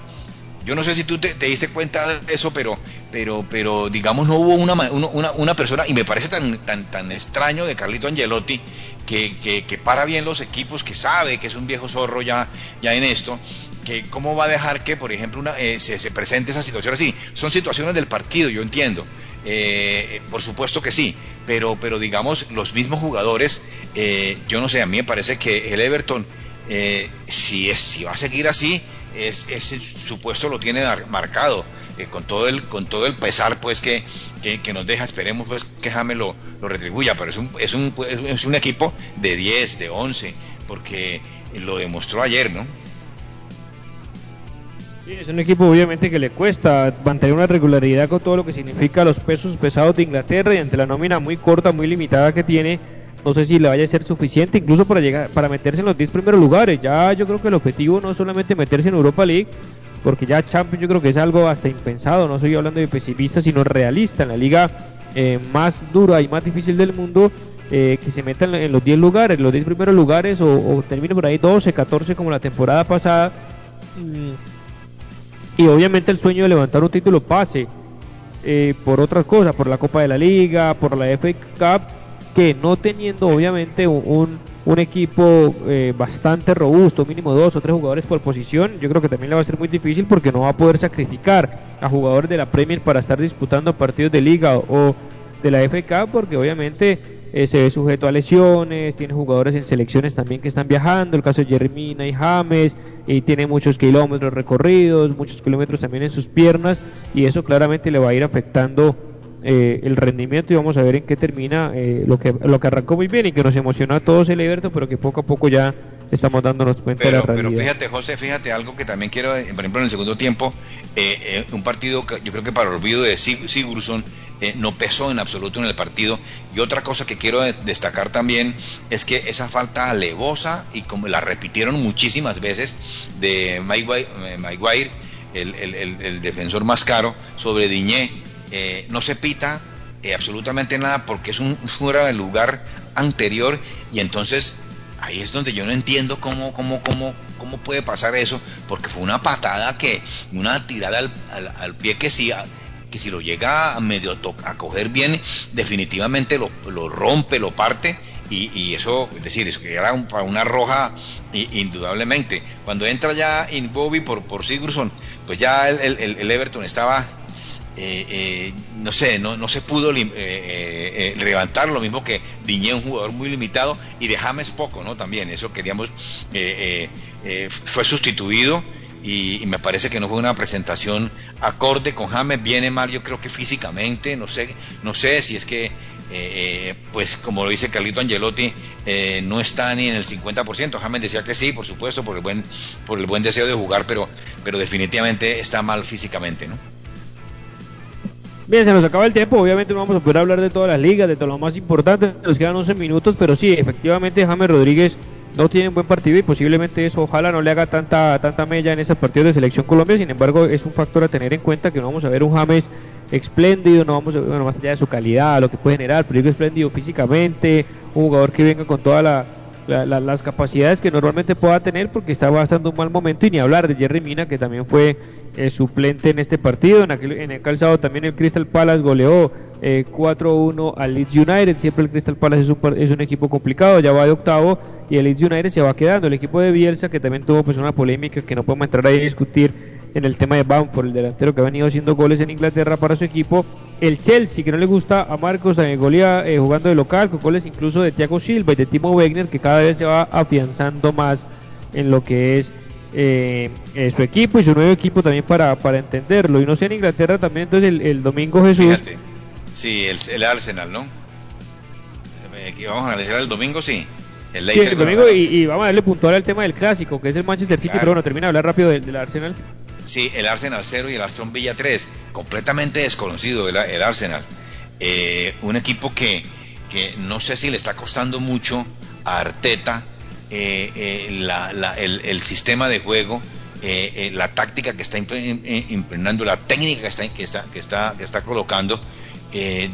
Yo no sé si tú te, diste cuenta de eso, pero, pero, pero digamos no hubo una, una, una persona, y me parece tan, tan, tan extraño de Carlito Angelotti, que, que, para bien los equipos, que sabe que es un viejo zorro ya, ya en esto, que cómo va a dejar que, por ejemplo, una, eh, se, presente esa situación así. Son situaciones del partido, yo entiendo. Eh, por supuesto que sí, pero, pero digamos, los mismos jugadores, eh, yo no sé, a mí me parece que el Everton, si, es, si va a seguir así, es, ese supuesto lo tiene marcado. con todo el con todo el pesar pues que, que, nos deja esperemos pues que James lo, retribuya pero es un, es un, es un equipo de 10 de 11 porque lo demostró ayer no es un equipo obviamente que le cuesta mantener una regularidad con todo lo que significa los pesos pesados de Inglaterra y ante la nómina muy corta, muy limitada que tiene, no sé si le vaya a ser suficiente incluso para llegar para meterse en los 10 primeros lugares. Ya yo creo que el objetivo no es solamente meterse en Europa League, porque ya Champions yo creo que es algo hasta impensado, no estoy hablando de pesimista, sino realista en la liga eh, más dura y más difícil del mundo. Eh, que se metan en los 10 lugares, los 10 primeros lugares o, o termine por ahí 12, 14 como la temporada pasada. Mm, y obviamente el sueño de levantar un título pase eh, por otras cosas, por la Copa de la Liga, por la FA Cup, que no teniendo obviamente un, un equipo eh, bastante robusto, mínimo dos o tres jugadores por posición, yo creo que también le va a ser muy difícil porque no va a poder sacrificar a jugadores de la Premier para estar disputando partidos de liga o de la Cup, porque obviamente eh, se ve sujeto a lesiones, tiene jugadores en selecciones también que están viajando, el caso de Jeremina y James, y tiene muchos kilómetros recorridos, muchos kilómetros también en sus piernas y eso claramente le va a ir afectando eh, el rendimiento y vamos a ver en qué termina eh, lo que lo que arrancó muy bien y que nos emocionó a todos el Everton pero que poco a poco ya estamos dándonos cuenta de la realidad. Pero fíjate José, fíjate algo que también quiero, por ejemplo en el segundo tiempo, un partido yo creo que para el olvido de Sigurdsson eh, no pesó en absoluto en el partido. Y otra cosa que quiero destacar también es que esa falta alevosa, y como la repitieron muchísimas veces, de Maguire, eh, el, defensor más caro, sobre Diñé, eh, no se pita absolutamente nada porque es un fuera del lugar anterior y entonces ahí es donde yo no entiendo cómo, cómo, cómo, cómo puede pasar eso, porque fue una patada que, una tirada al, al pie que que si lo llega a medio a coger bien, definitivamente lo, rompe, lo parte. Y, eso, es decir, eso que era una roja indudablemente. Cuando entra ya in Bobby por, por Sigurdsson, pues ya el, Everton estaba eh, eh, no sé, no, no se pudo eh, levantar, lo mismo que Diñé, un jugador muy limitado, y de James poco, ¿no? También, eso queríamos, fue sustituido y, me parece que no fue una presentación acorde con James, viene mal yo creo que físicamente, no sé, no sé si es que, eh, eh, pues como lo dice Carlito Angelotti, eh, no está ni en el 50%, James decía que sí, por supuesto, por el buen, por el buen deseo de jugar, pero, pero definitivamente está mal físicamente, ¿no? Bien, se nos acaba el tiempo, obviamente no vamos a poder hablar de todas las ligas, de todo lo más importante, nos quedan 11 minutos, pero sí, efectivamente James Rodríguez no tiene un buen partido y posiblemente eso ojalá no le haga tanta tanta mella en ese partido de selección Colombia, sin embargo es un factor a tener en cuenta que no vamos a ver un James espléndido, no vamos a ver, bueno, más allá de su calidad, lo que puede generar, pero espléndido físicamente, un jugador que venga con todas las capacidades que normalmente pueda tener porque está bastante un mal momento y ni hablar de Jerry Mina que también fue eh, suplente en este partido, en, aquel, en el calzado también el Crystal Palace goleó 4-1 eh, al Leeds United. Siempre el Crystal Palace es un, es un equipo complicado, ya va de octavo y el Leeds United se va quedando. El equipo de Bielsa, que también tuvo pues una polémica que no podemos entrar ahí a discutir en el tema de Bamford, el delantero que ha venido haciendo goles en Inglaterra para su equipo, el Chelsea, que no le gusta a Marcos Golia eh, jugando de local, con goles incluso de Thiago Silva y de Timo Wegner, que cada vez se va afianzando más en lo que es eh, eh, su equipo y su nuevo equipo también para, para entenderlo. Y no sé en Inglaterra también, entonces el, domingo Jesús. Fíjate. Sí, el, Arsenal, ¿no? vamos a analizar el domingo, sí. El, domingo y, vamos a darle puntual al tema del clásico, que es el Manchester City, pero bueno, termina de hablar rápido del, Arsenal. Sí, el Arsenal 0 y el Aston Villa 3, completamente desconocido el, el Arsenal. Eh, un equipo que, que no sé si le está costando mucho a Arteta eh, eh, el, sistema de juego, la táctica que está impregnando, la técnica que está, que está, que está, que está colocando,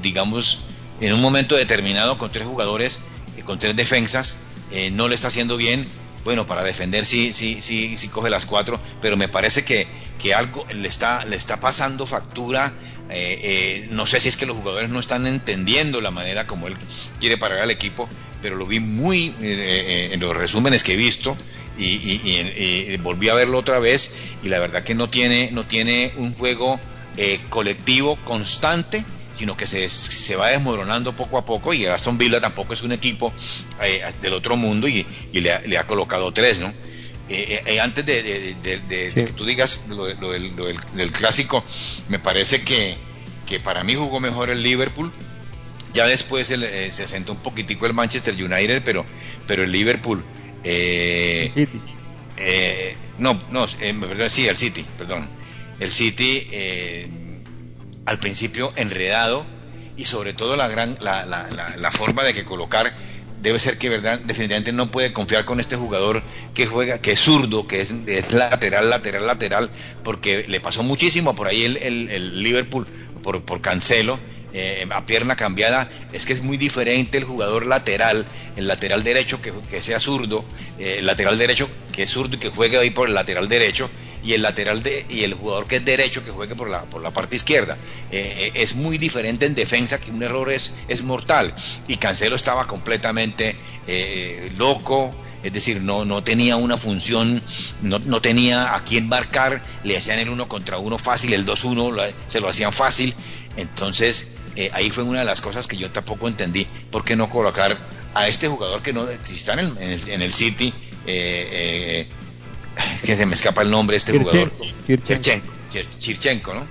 digamos, en un momento determinado con tres jugadores, con tres defensas, no le está haciendo bien. Bueno, para defender sí, sí, sí, sí coge las cuatro, pero me parece que, que algo le está, le está pasando factura. Eh, eh, no sé si es que los jugadores no están entendiendo la manera como él quiere parar al equipo, pero lo vi muy en los resúmenes que he visto y, y, volví a verlo otra vez y la verdad que no tiene, no tiene un juego colectivo constante sino que se, se va desmoronando poco a poco y Aston Villa tampoco es un equipo eh, del otro mundo y, le, ha, colocado tres, ¿no? Eh, eh, antes de, que tú digas lo, del, clásico, me parece que, que, para mí jugó mejor el Liverpool. Ya después se sentó un poquitico el Manchester United, pero, pero el Liverpool... no, no, sí, el City, perdón. El City al principio enredado y sobre todo la gran la, la, la, forma de que colocar debe ser que verdad definitivamente no puede confiar con este jugador que juega que es zurdo que es, lateral lateral lateral porque le pasó muchísimo. Por ahí el, el, Liverpool por, por Cancelo eh, a pierna cambiada, es que es muy diferente el jugador lateral, el lateral derecho que, que sea zurdo, eh, el lateral derecho que es zurdo y que juegue ahí por el lateral derecho, y el lateral de, y el jugador que es derecho que juegue por la, por la parte izquierda. Eh, eh, es muy diferente en defensa que un error es, es mortal. Y Cancelo estaba completamente eh, loco, es decir, no, no tenía una función, no, no, tenía a quién marcar, le hacían el uno contra uno fácil, el 2-1 se lo hacían fácil. Entonces, ahí fue una de las cosas que yo tampoco entendí, ¿por qué no colocar a este jugador que no está en el, en el, City? Eh, que se me escapa el nombre de este jugador, Cherchenko, Chirchenko, ¿no?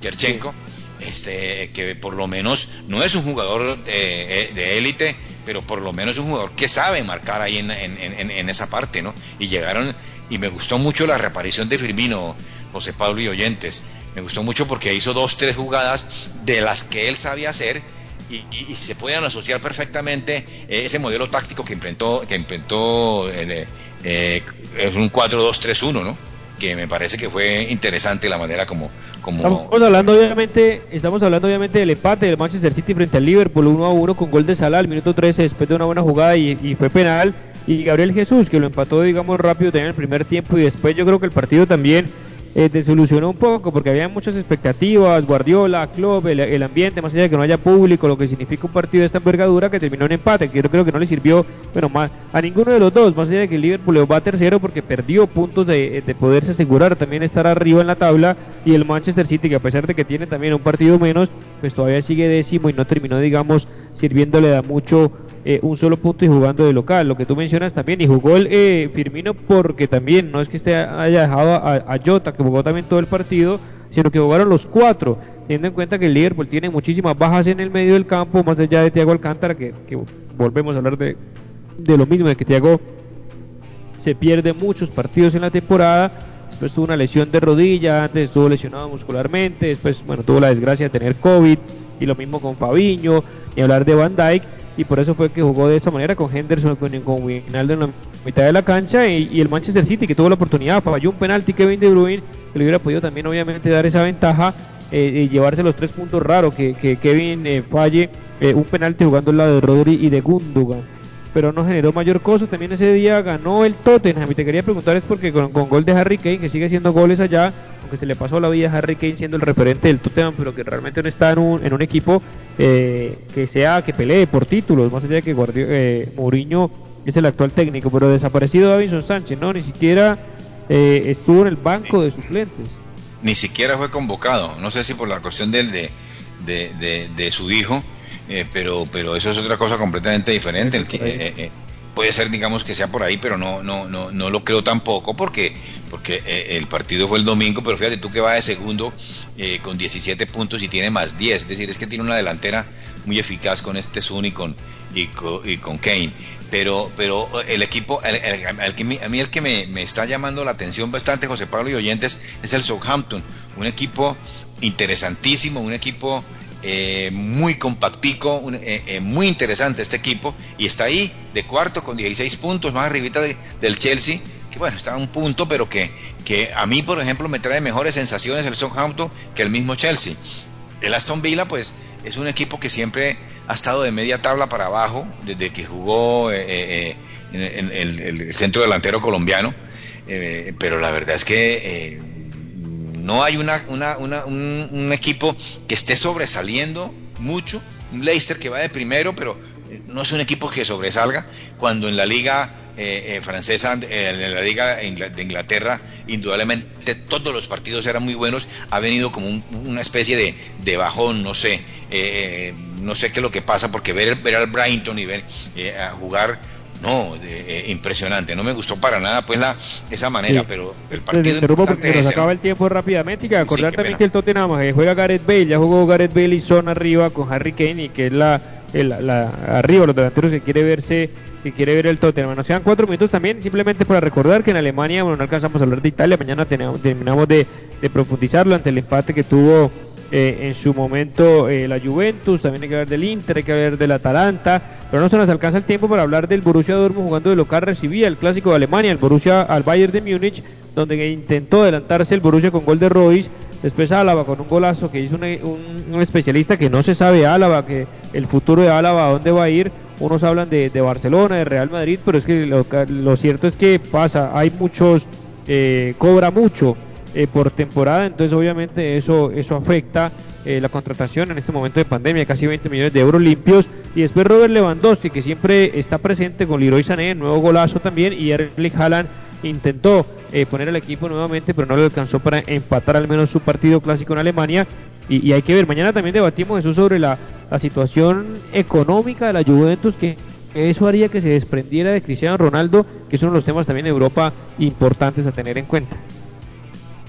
Cherchenko, este, que por lo menos no es un jugador de élite, pero por lo menos es un jugador que sabe marcar ahí en, en, esa parte, ¿no? Y llegaron, y me gustó mucho la reaparición de Firmino, José Pablo y Oyentes, me gustó mucho porque hizo dos, tres jugadas de las que él sabía hacer y, se pueden asociar perfectamente eh, ese modelo táctico que inventó, que inventó eh, eh, es un 4-2-3-1, ¿no? que me parece que fue interesante la manera como, como... Estamos hablando obviamente, estamos hablando obviamente del empate del Manchester City frente al Liverpool 1 a 1 con gol de Salah al minuto 13 después de una buena jugada y, fue penal y Gabriel Jesús que lo empató digamos rápido también en el primer tiempo y después yo creo que el partido también eh, desilusionó un poco porque había muchas expectativas, Guardiola, club, el, ambiente, más allá de que no haya público, lo que significa un partido de esta envergadura que terminó en empate, que yo creo que no le sirvió, bueno, más a ninguno de los dos, más allá de que el Liverpool va tercero porque perdió puntos de, de poderse asegurar también estar arriba en la tabla y el Manchester City que a pesar de que tiene también un partido menos, pues todavía sigue décimo y no terminó, digamos, sirviéndole da mucho eh, un solo punto y jugando de local. Lo que tú mencionas también, y jugó el eh, Firmino porque también no es que esté haya dejado a, Jota, que jugó también todo el partido, sino que jugaron los cuatro, teniendo en cuenta que el Liverpool tiene muchísimas bajas en el medio del campo, más allá de Thiago Alcántara, que, volvemos a hablar de, de lo mismo, de que Thiago se pierde muchos partidos en la temporada. Después tuvo una lesión de rodilla, antes estuvo lesionado muscularmente, después bueno tuvo la desgracia de tener COVID y lo mismo con Fabiño, y hablar de Van Dyke y por eso fue que jugó de esa manera con Henderson, con, con en la mitad de la cancha y, el Manchester City que tuvo la oportunidad, falló un penalti Kevin De Bruyne que le hubiera podido también obviamente dar esa ventaja eh, y llevarse los tres puntos raros que, Kevin eh, falle eh, un penalti jugando al lado de Rodri y de Gundogan pero no generó mayor cosa. También ese día ganó el Tottenham. Y te quería preguntar es porque con, gol de Harry Kane, que sigue haciendo goles allá, aunque se le pasó la vida a Harry Kane siendo el referente del Tottenham, pero que realmente no está en un, en un equipo eh, que sea que pelee por títulos, más allá de que Guardio, eh, Mourinho es el actual técnico, pero desaparecido Davinson Sánchez, no, ni siquiera eh, estuvo en el banco de suplentes. Ni siquiera fue convocado, no sé si por la cuestión del de de, su hijo, eh, pero, pero eso es otra cosa completamente diferente. Eh, eh, puede ser, digamos, que sea por ahí, pero no, no, no, no lo creo tampoco, porque, porque el partido fue el domingo, pero fíjate tú que va de segundo con 17 puntos y tiene más 10, es decir, es que tiene una delantera muy eficaz con este Sun y con, y con, Kane. Pero, pero el equipo, el, que, a mí el que me, me, está llamando la atención bastante, José Pablo y oyentes, es el Southampton, un equipo interesantísimo, un equipo eh, muy compactico, eh, eh, muy interesante este equipo, y está ahí de cuarto con 16 puntos, más arribita del Chelsea, que bueno, está a un punto, pero que, que a mí, por ejemplo, me trae mejores sensaciones el Southampton que el mismo Chelsea. El Aston Villa, pues, es un equipo que siempre ha estado de media tabla para abajo, desde que jugó en, el centro delantero colombiano, pero la verdad es que no hay una, un, equipo que esté sobresaliendo mucho, un Leicester que va de primero, pero eh, no es un equipo que sobresalga, cuando en la liga eh, eh, francesa, en la liga de Inglaterra, indudablemente todos los partidos eran muy buenos, ha venido como una especie de, de, bajón, no sé, no sé qué es lo que pasa, porque ver, ver al Brighton y ver a jugar no, eh, impresionante. No me gustó para nada pues la esa manera, pero el partido porque nos acaba el tiempo rápidamente y que acordar también que el Tottenham eh, juega Gareth Bale, ya jugó Gareth Bale y Son arriba con Harry Kane y que es la, la, arriba los delanteros que quiere verse que quiere ver el Tottenham. Nos quedan cuatro minutos también, simplemente para recordar que en Alemania, bueno, no alcanzamos a hablar de Italia, mañana terminamos de, de profundizarlo ante el empate que tuvo eh, en su momento eh, la Juventus, también hay que hablar del Inter, hay que hablar del Atalanta, pero no se nos alcanza el tiempo para hablar del Borussia Dortmund jugando de local recibía el clásico de Alemania, el Borussia al Bayern de Múnich, donde intentó adelantarse el Borussia con gol de Royce, después Álava con un golazo que hizo un, especialista que no se sabe Álava, que el futuro de Álava a dónde va a ir, unos hablan de, Barcelona, de Real Madrid, pero es que lo, cierto es que pasa, hay muchos, eh, cobra mucho eh, por temporada, entonces obviamente eso, eso afecta eh, la contratación en este momento de pandemia, casi 20 millones de euros limpios. Y después Robert Lewandowski, que siempre está presente con Leroy Sané, nuevo golazo también, y Erling Haaland intentó eh, poner el equipo nuevamente, pero no le alcanzó para empatar al menos su partido clásico en Alemania. Y, hay que ver, mañana también debatimos eso sobre la, la situación económica de la Juventus, que eso haría que se desprendiera de Cristiano Ronaldo, que es uno de los temas también en Europa importantes a tener en cuenta.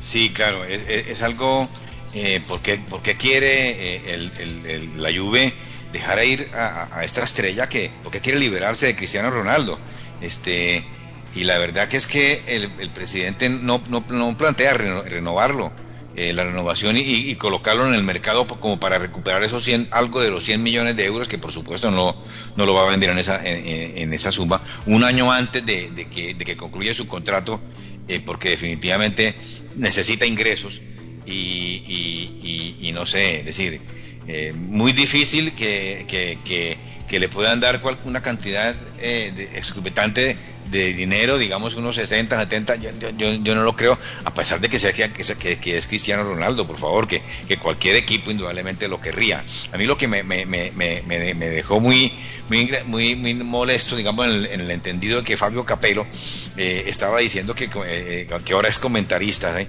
Sí, claro, es, algo, eh, porque, quiere eh, el, la Juve dejar ir a, esta estrella que, porque quiere liberarse de Cristiano Ronaldo. Este, y la verdad que es que el, presidente no, no, plantea renovarlo, eh, la renovación y, colocarlo en el mercado como para recuperar esos 100, algo de los 100 millones de euros que por supuesto no, no lo va a vender en esa, en, esa suma, un año antes de, que, de que concluya su contrato, porque definitivamente necesita ingresos y, y, no sé, es decir, eh, muy difícil que, que, le puedan dar una cantidad eh, de, de, dinero, digamos unos 60, 70, yo, yo, no lo creo, a pesar de que, sea, que, que, es Cristiano Ronaldo, por favor, que, que cualquier equipo indudablemente lo querría. A mí lo que me, me, me, me, me dejó muy, muy, muy, muy molesto, digamos, en el, entendido de que Fabio Capello eh, estaba diciendo que, eh, que ahora es comentarista. ¿eh?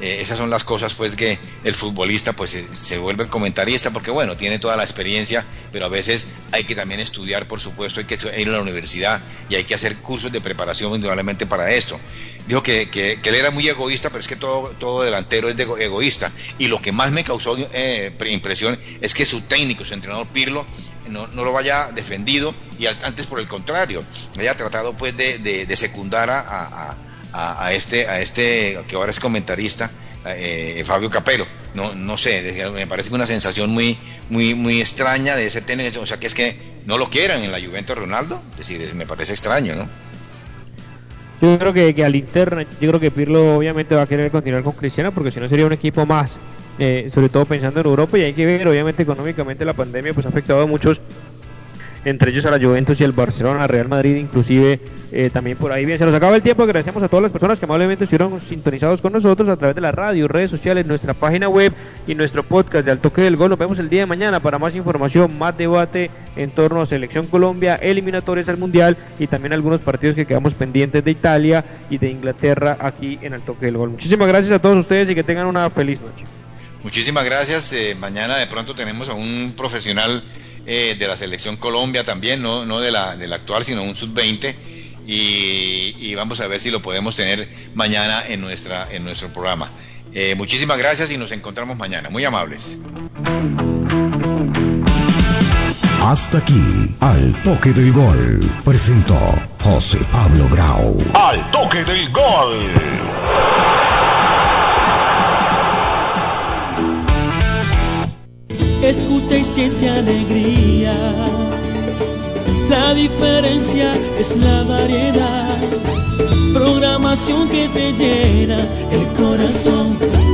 Eh, esas son las cosas pues que el futbolista pues se, vuelve el comentarista porque bueno, tiene toda la experiencia, pero a veces hay que también estudiar, por supuesto, hay que ir a la universidad y hay que hacer cursos de preparación indudablemente para esto. Dijo que, que, él era muy egoísta, pero es que todo, todo delantero es de egoísta. Y lo que más me causó eh, impresión es que su técnico, su entrenador Pirlo, no, no, lo vaya defendido y antes por el contrario, haya tratado pues de, de, secundar a, este, a este que ahora es comentarista, eh, Fabio Capello. No, no sé, me parece una sensación muy, muy, muy extraña de ese tenis, o sea que es que no lo quieran en la Juventus Ronaldo, es decir, me parece extraño, ¿no? Yo creo que, que al interno, yo creo que Pirlo obviamente va a querer continuar con Cristiano porque si no sería un equipo más, eh, sobre todo pensando en Europa y hay que ver, obviamente económicamente la pandemia pues ha afectado a muchos entre ellos a la Juventus y el Barcelona, Real Madrid inclusive eh, también por ahí. Bien, se nos acaba el tiempo, agradecemos a todas las personas que amablemente estuvieron sintonizados con nosotros a través de la radio, redes sociales, nuestra página web y nuestro podcast de Al Toque del Gol. Nos vemos el día de mañana para más información, más debate en torno a Selección Colombia, eliminatorias al Mundial y también algunos partidos que quedamos pendientes de Italia y de Inglaterra aquí en Al Toque del Gol. Muchísimas gracias a todos ustedes y que tengan una feliz noche. Muchísimas gracias. Eh, mañana de pronto tenemos a un profesional eh, de la selección Colombia también, no, no de, la, de la actual, sino un sub-20. Y, vamos a ver si lo podemos tener mañana en, nuestra, en nuestro programa. Eh, muchísimas gracias y nos encontramos mañana. Muy amables. Hasta aquí, al toque del gol, presentó José Pablo Grau. Al toque del gol. Escucha y siente alegría. La diferencia es la variedad, programación que te llena el corazón